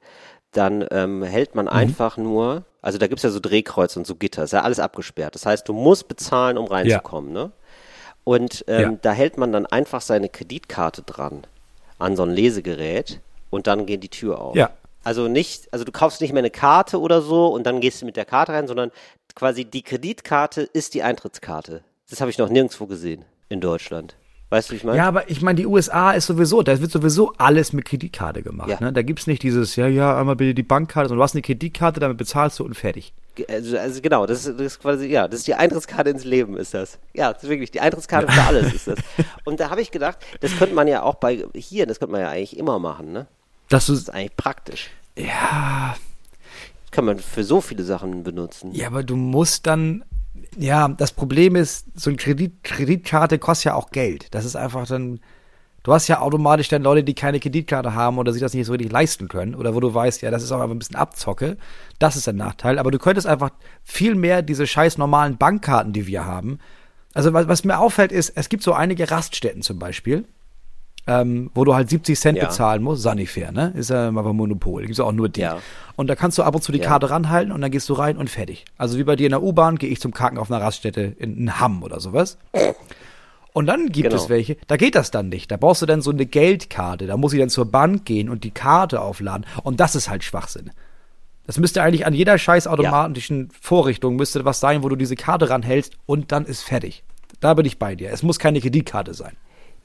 dann ähm, hält man einfach nur, also da gibt's ja so Drehkreuze und so Gitter, ist ja alles abgesperrt. Das heißt, du musst bezahlen, um reinzukommen, ne? Und ähm, Ja. da hält man dann einfach seine Kreditkarte dran an so ein Lesegerät und dann geht die Tür auf. Ja. Also nicht, also du kaufst nicht mehr eine Karte oder so und dann gehst du mit der Karte rein, sondern quasi die Kreditkarte ist die Eintrittskarte. Das habe ich noch nirgendwo gesehen in Deutschland. Weißt du, wie ich meine? Ja, aber ich meine, die USA ist sowieso, da wird sowieso alles mit Kreditkarte gemacht. Ja. Ne? Da gibt's nicht dieses, ja, ja, einmal bitte die Bankkarte, sondern du hast eine Kreditkarte, damit bezahlst du und fertig. Also, also genau, das ist, das ist quasi, ja, das ist die Eintrittskarte ins Leben, ist das. Ja, das ist wirklich, die Eintrittskarte für *laughs* alles ist das. Und da habe ich gedacht, das könnte man ja auch bei, hier, das könnte man ja eigentlich immer machen, ne? Das ist eigentlich praktisch. ja, Das kann man für so viele Sachen benutzen. ja, aber du musst dann, ja, das Problem ist, so eine Kredit, Kreditkarte kostet ja auch Geld. Das ist einfach dann, du hast ja automatisch dann Leute, die keine Kreditkarte haben oder sich das nicht so richtig leisten können oder wo du weißt, ja, das ist auch einfach ein bisschen Abzocke. Das ist der Nachteil. Aber du könntest einfach viel mehr diese scheiß normalen Bankkarten, die wir haben. Also was, was mir auffällt ist, es gibt so einige Raststätten zum Beispiel, ähm, wo du halt 70 Cent Ja. bezahlen musst. Sanifair, ne? Ist ja mal beim Monopol. Gibt's ja auch nur die. Ja. Und da kannst du ab und zu die Ja. Karte ranhalten und dann gehst du rein und fertig. Also wie bei dir in der U-Bahn gehe ich zum Kacken auf einer Raststätte in, in Hamm oder sowas. Und dann gibt Genau. es welche, da geht das dann nicht. Da brauchst du dann so eine Geldkarte. Da muss ich dann zur Bank gehen und die Karte aufladen. Und das ist halt Schwachsinn. Das müsste eigentlich an jeder scheiß automatischen Vorrichtung müsste was sein, wo du diese Karte ranhältst und dann ist fertig. Da bin ich bei dir. Es muss keine Kreditkarte sein.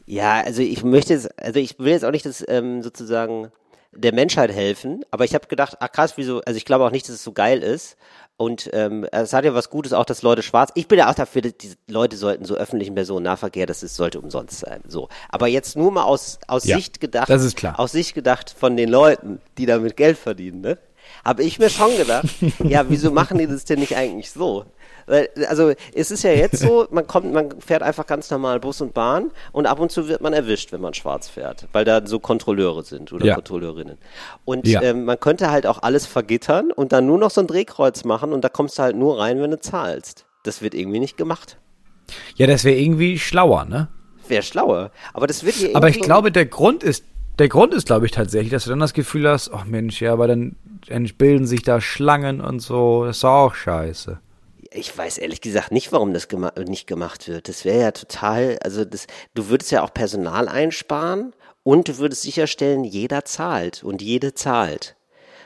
Ja, also ich möchte jetzt, also ich will jetzt auch nicht das ähm, sozusagen der Menschheit helfen, aber ich habe gedacht, ach krass, wieso, also ich glaube auch nicht, dass es so geil ist. Und ähm, es hat ja was Gutes auch, dass Leute schwarz. Ich bin ja auch dafür, dass die Leute sollten so öffentlichen Personennahverkehr, das ist, sollte umsonst sein. So. Aber jetzt nur mal aus, aus Ja, Sicht gedacht, das ist klar. aus Sicht gedacht von den Leuten, die damit Geld verdienen, ne? Habe ich mir schon gedacht, *laughs* ja, wieso machen die das denn nicht eigentlich so? Weil, also es ist ja jetzt so, *laughs* man kommt, man fährt einfach ganz normal Bus und Bahn und ab und zu wird man erwischt, wenn man schwarz fährt, weil da so Kontrolleure sind oder Ja. Kontrolleurinnen. Und Ja. ähm, man könnte halt auch alles vergittern und dann nur noch so ein Drehkreuz machen und da kommst du halt nur rein, wenn du zahlst. Das wird irgendwie nicht gemacht. Ja, das wäre irgendwie schlauer, ne? Wäre schlauer. Aber das wird hier Aber ich glaube, der Grund ist, der Grund ist, glaube ich, tatsächlich, dass du dann das Gefühl hast, ach Mensch, ja, aber dann bilden sich da Schlangen und so, das ist doch auch scheiße. Ich weiß ehrlich gesagt nicht, warum das gema nicht gemacht wird. Das wäre ja total, also das, du würdest ja auch Personal einsparen und du würdest sicherstellen, jeder zahlt und jede zahlt.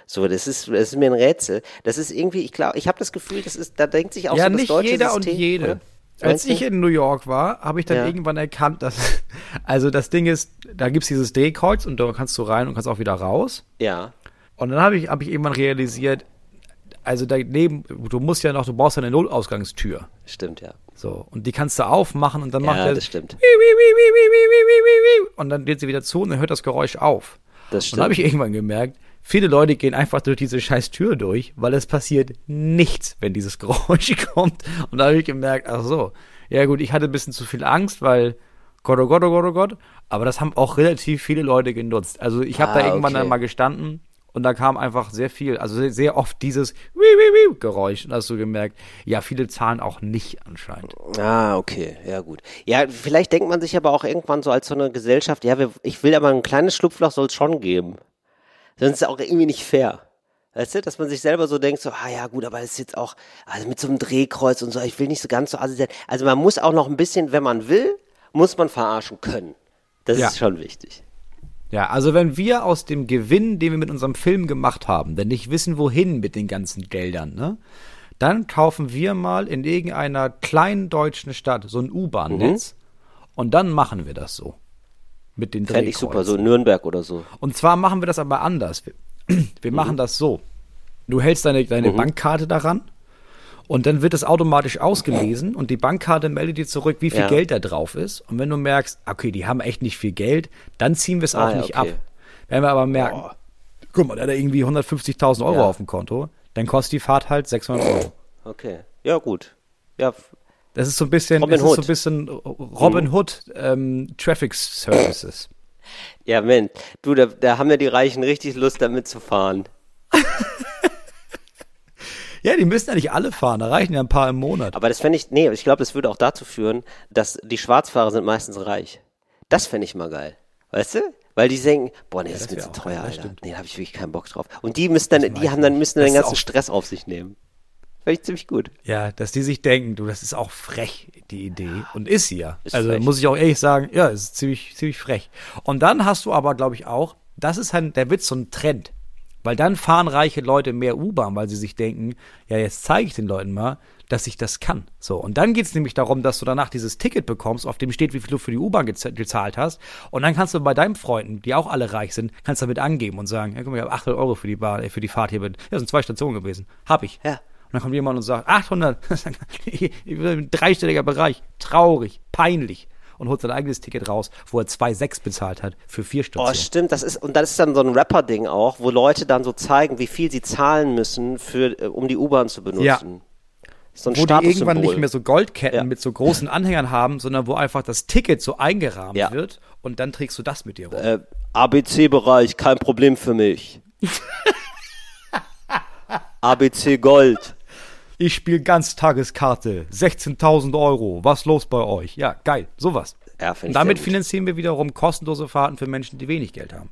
So, das ist, das ist mir ein Rätsel. Das ist irgendwie, ich glaube, ich habe das Gefühl, das ist, da denkt sich auch ja, so das nicht deutsche jeder System. und jede. oder? Als ich in New York war, habe ich dann Ja. irgendwann erkannt, dass, also das Ding ist, da gibt's dieses Drehkreuz und da kannst du rein und kannst auch wieder raus. ja, Und dann habe ich, hab ich irgendwann realisiert, also daneben, du musst ja noch, du brauchst ja eine Nullausgangstür. stimmt, ja. So, und die kannst du aufmachen und dann macht Ja, er das stimmt. und dann geht sie wieder zu und dann hört das Geräusch auf. Das Und dann habe stimmt. ich irgendwann gemerkt, viele Leute gehen einfach durch diese scheiß Tür durch, weil es passiert nichts, wenn dieses *laughs* Geräusch kommt. Und da habe ich gemerkt, ach so, ja gut, ich hatte ein bisschen zu viel Angst, weil Gott, oh Gott, oh Gott, oh Gott. Aber das haben auch relativ viele Leute genutzt. Also ich habe Ah, da irgendwann okay. dann mal gestanden und da kam einfach sehr viel, also sehr, sehr oft dieses Wiu, Wiu, Wiu Geräusch. Und da hast du gemerkt, ja, viele zahlen auch nicht anscheinend. Ah, okay, ja gut. Ja, vielleicht denkt man sich aber auch irgendwann so als so eine Gesellschaft, ja, wir, ich will aber ein kleines Schlupfloch soll es schon geben. Sonst ist es auch irgendwie nicht fair. Weißt du, dass man sich selber so denkt, so, ah ja gut, aber das ist jetzt auch, also mit so einem Drehkreuz und so, ich will nicht so ganz so assi sein. Also man muss auch noch ein bisschen, wenn man will, muss man verarschen können. Das Ja. ist schon wichtig. Ja, also wenn wir aus dem Gewinn, den wir mit unserem Film gemacht haben, denn nicht wissen, wohin mit den ganzen Geldern, ne? Dann kaufen wir mal in irgendeiner kleinen deutschen Stadt so ein U-Bahn-Netz und dann machen wir das so. Mit den Fände ich super, so in Nürnberg oder so. Und zwar machen wir das aber anders. Wir, *clears throat* wir machen das so. Du hältst deine, deine Bankkarte daran und dann wird es automatisch ausgelesen und die Bankkarte meldet dir zurück, wie viel Ja. Geld da drauf ist. Und wenn du merkst, okay, die haben echt nicht viel Geld, dann ziehen wir es auch Ah, ja, nicht okay. ab. Wenn wir aber merken, guck mal, der hat irgendwie 150.000 Euro Ja. auf dem Konto, dann kostet die Fahrt halt 600 Euro. Okay. Ja, gut. Ja, Das ist so ein bisschen, Robin das ist so Hood. ein bisschen Robin Hood ähm, Traffic Services. ja, Mensch, du, da, da haben ja die Reichen richtig Lust, damit zu fahren. *laughs* Ja, die müssen ja nicht alle fahren, da reichen ja ein paar im Monat. Aber das fände ich, nee, ich glaube, das würde auch dazu führen, dass die Schwarzfahrer sind meistens reich. Das fände ich mal geil. Weißt du? Weil die denken, boah, nee, das, ist mir zu teuer, das Alter. stimmt. Nee, da habe ich wirklich keinen Bock drauf. Und die müssen dann, die haben dann, müssen dann Das den ganzen Stress auf sich nehmen. Fände ich ziemlich gut. Ja, dass die sich denken, du, das ist auch frech, die Idee. Und ist sie ja. Ist also frech. muss ich auch ehrlich sagen, ja, es ist ziemlich, ziemlich frech. Und dann hast du aber, glaube ich, auch, das ist halt, der Witz, so ein Trend. Weil dann fahren reiche Leute mehr U-Bahn, weil sie sich denken, ja, jetzt zeige ich den Leuten mal, dass ich das kann. So, und dann geht's nämlich darum, dass du danach dieses Ticket bekommst, auf dem steht, wie viel du für die U-Bahn gez- gezahlt hast. Und dann kannst du bei deinen Freunden, die auch alle reich sind, kannst damit angeben und sagen, ja, guck mal, ich habe 800 Euro für die, Bar, äh, für die Fahrt hier. Ja, das sind zwei Stationen gewesen. Hab ich. Ja. Und dann kommt jemand und sagt, 800, *laughs* ein dreistelliger Bereich, traurig, peinlich. Und holt sein eigenes Ticket raus, wo er 2,6 bezahlt hat für vier Oh, Stationen. stimmt, das ist, und das ist dann so ein Rapper-Ding auch, wo Leute dann so zeigen, wie viel sie zahlen müssen, für, äh, um die U-Bahn zu benutzen. Ja. So ein wo die irgendwann nicht mehr so Goldketten Ja. mit so großen *laughs* Anhängern haben, sondern wo einfach das Ticket so eingerahmt Ja. wird und dann trägst du das mit dir rum. äh, ABC-Bereich, kein Problem für mich. *laughs* ABC Gold. Ich spiele Ganztageskarte, 16.000 Euro, was los bei euch? Ja, geil, sowas. Ja, damit gut. finanzieren wir wiederum kostenlose Fahrten für Menschen, die wenig Geld haben.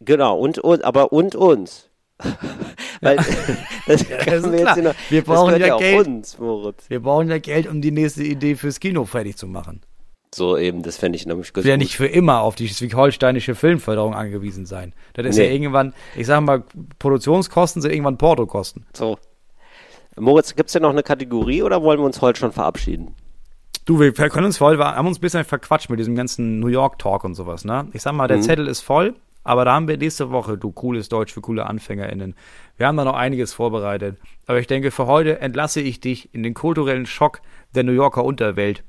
Genau, und, und aber und uns. *laughs* Weil *laughs* das kann ist wir jetzt noch, Wir das brauchen ja ja Geld. uns, Moritz. Wir brauchen ja Geld, um die nächste Idee fürs Kino fertig zu machen. So eben, das fände ich nämlich ganz Wir ja gut. nicht für immer auf die schleswig-holsteinische Filmförderung angewiesen sein. Das ist Nee. ja irgendwann, ich sag mal, Produktionskosten sind irgendwann Portokosten. So. Moritz, gibt es denn noch eine Kategorie oder wollen wir uns heute schon verabschieden? Du, wir können uns voll, wir haben uns ein bisschen verquatscht mit diesem ganzen New York Talk und sowas, ne? Ich sag mal, der Zettel ist voll, aber da haben wir nächste Woche, du cooles Deutsch für coole AnfängerInnen. Wir haben da noch einiges vorbereitet. Aber ich denke, für heute entlasse ich dich in den kulturellen Schock der New Yorker Unterwelt.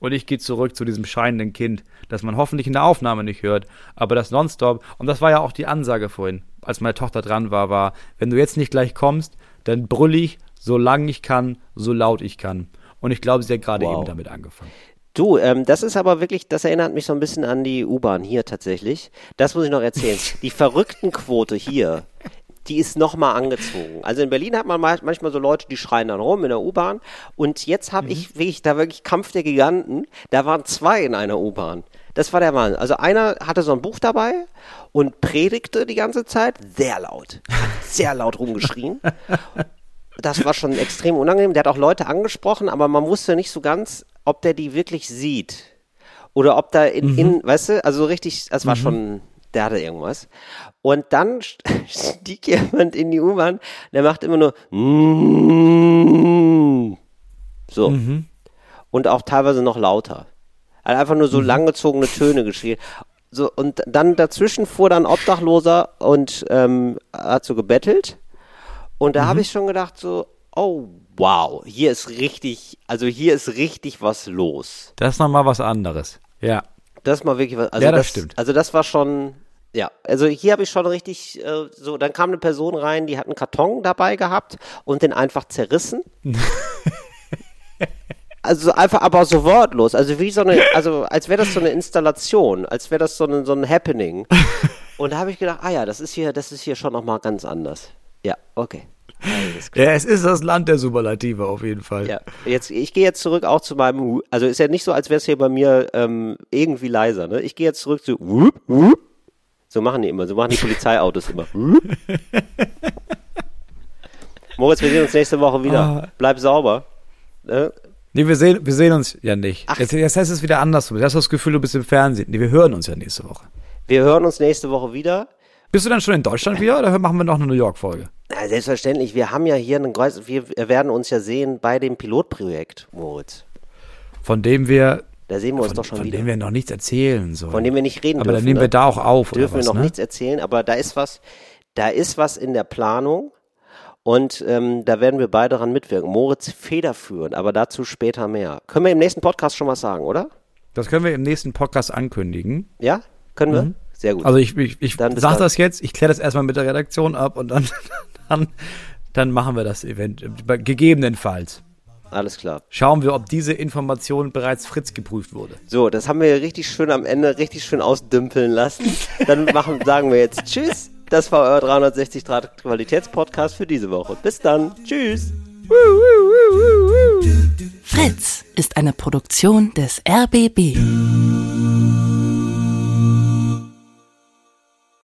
Und ich gehe zurück zu diesem scheinenden Kind, das man hoffentlich in der Aufnahme nicht hört, aber das nonstop, und das war ja auch die Ansage vorhin, als meine Tochter dran war, war, wenn du jetzt nicht gleich kommst, dann brüll ich, so lang ich kann, so laut ich kann. Und ich glaube, sie hat gerade Wow. eben damit angefangen. Du, ähm, das ist aber wirklich, das erinnert mich so ein bisschen an die U-Bahn hier tatsächlich. Das muss ich noch erzählen. *laughs* Die Verrücktenquote hier, die ist nochmal angezogen. Also in Berlin hat man ma- manchmal so Leute, die schreien dann rum in der U-Bahn. Und jetzt habe ich wirklich, da wirklich Kampf der Giganten. Da waren zwei in einer U-Bahn. Das war der Mann. Also einer hatte so ein Buch dabei und predigte die ganze Zeit sehr laut. Sehr laut rumgeschrien. *laughs* Das war schon extrem unangenehm. Der hat auch Leute angesprochen, aber man wusste nicht so ganz, ob der die wirklich sieht. Oder ob da in, in weißt du, also so richtig, das war schon, der hatte irgendwas. Und dann st- *laughs* stieg jemand in die U-Bahn, der macht immer nur mm, so. Und auch teilweise noch lauter. Er hat einfach nur so langgezogene Töne geschrien. So, und dann dazwischen fuhr dann Obdachloser und ähm, hat so gebettelt. Und da habe ich schon gedacht so, oh wow, hier ist richtig, also hier ist richtig was los. Das ist nochmal was anderes. Ja. Das ist mal wirklich was. Also Ja, das stimmt. Also das war schon, ja. Also hier habe ich schon richtig, äh, so, dann kam eine Person rein, die hat einen Karton dabei gehabt und den einfach zerrissen. *laughs* Also einfach aber so wortlos, also wie so eine, also als wäre das so eine Installation, als wäre das so ein, so ein Happening. *laughs* Und da habe ich gedacht, ah ja, das ist hier, das ist hier schon nochmal ganz anders. Ja, okay. Ja. Es ist das Land der Superlative auf jeden Fall. Ja, jetzt, ich gehe jetzt zurück auch zu meinem, also ist ja nicht so, als wäre es hier bei mir ähm, irgendwie leiser, ne? Ich gehe jetzt zurück zu, Wup, Wup. so machen die immer, so machen die Polizeiautos immer. *laughs* Moritz, wir sehen uns nächste Woche wieder. Ah. Bleib sauber. Ne? Nee, wir sehen, wir sehen uns ja nicht. Ach. Jetzt, jetzt heißt es wieder andersrum. Jetzt hast du das Gefühl, du bist im Fernsehen. Nee, wir hören uns ja nächste Woche. Wir hören uns nächste Woche wieder. Bist du dann schon in Deutschland wieder oder machen wir noch eine New York-Folge? Selbstverständlich, wir haben ja hier einen Kreuz, wir werden uns ja sehen bei dem Pilotprojekt, Moritz. Von dem wir, Da sehen wir uns von, doch schon von wieder. dem wir noch nichts erzählen sollen. Von dem wir nicht reden Aber dürfen. dann nehmen ne? wir da auch auf, dürfen oder was, wir noch ne? nichts erzählen, aber da ist was, da ist was in der Planung und ähm, da werden wir beide dran mitwirken. Moritz federführend, aber dazu später mehr. Können wir im nächsten Podcast schon was sagen, oder? Das können wir im nächsten Podcast ankündigen. Ja? Können wir? Sehr gut. Also ich, ich, ich Dann bis sag dann. das jetzt, ich kläre das erstmal mit der Redaktion ab und dann, *laughs* dann, dann machen wir das Event. Gegebenenfalls. Alles klar. Schauen wir, ob diese Information bereits Fritz geprüft wurde. So, das haben wir richtig schön am Ende richtig schön ausdümpeln lassen. Dann machen, *laughs* sagen wir jetzt Tschüss. Das war euer 360 Grad Qualitätspodcast für diese Woche. Bis dann. Tschüss. Fritz ist eine Produktion des RBB.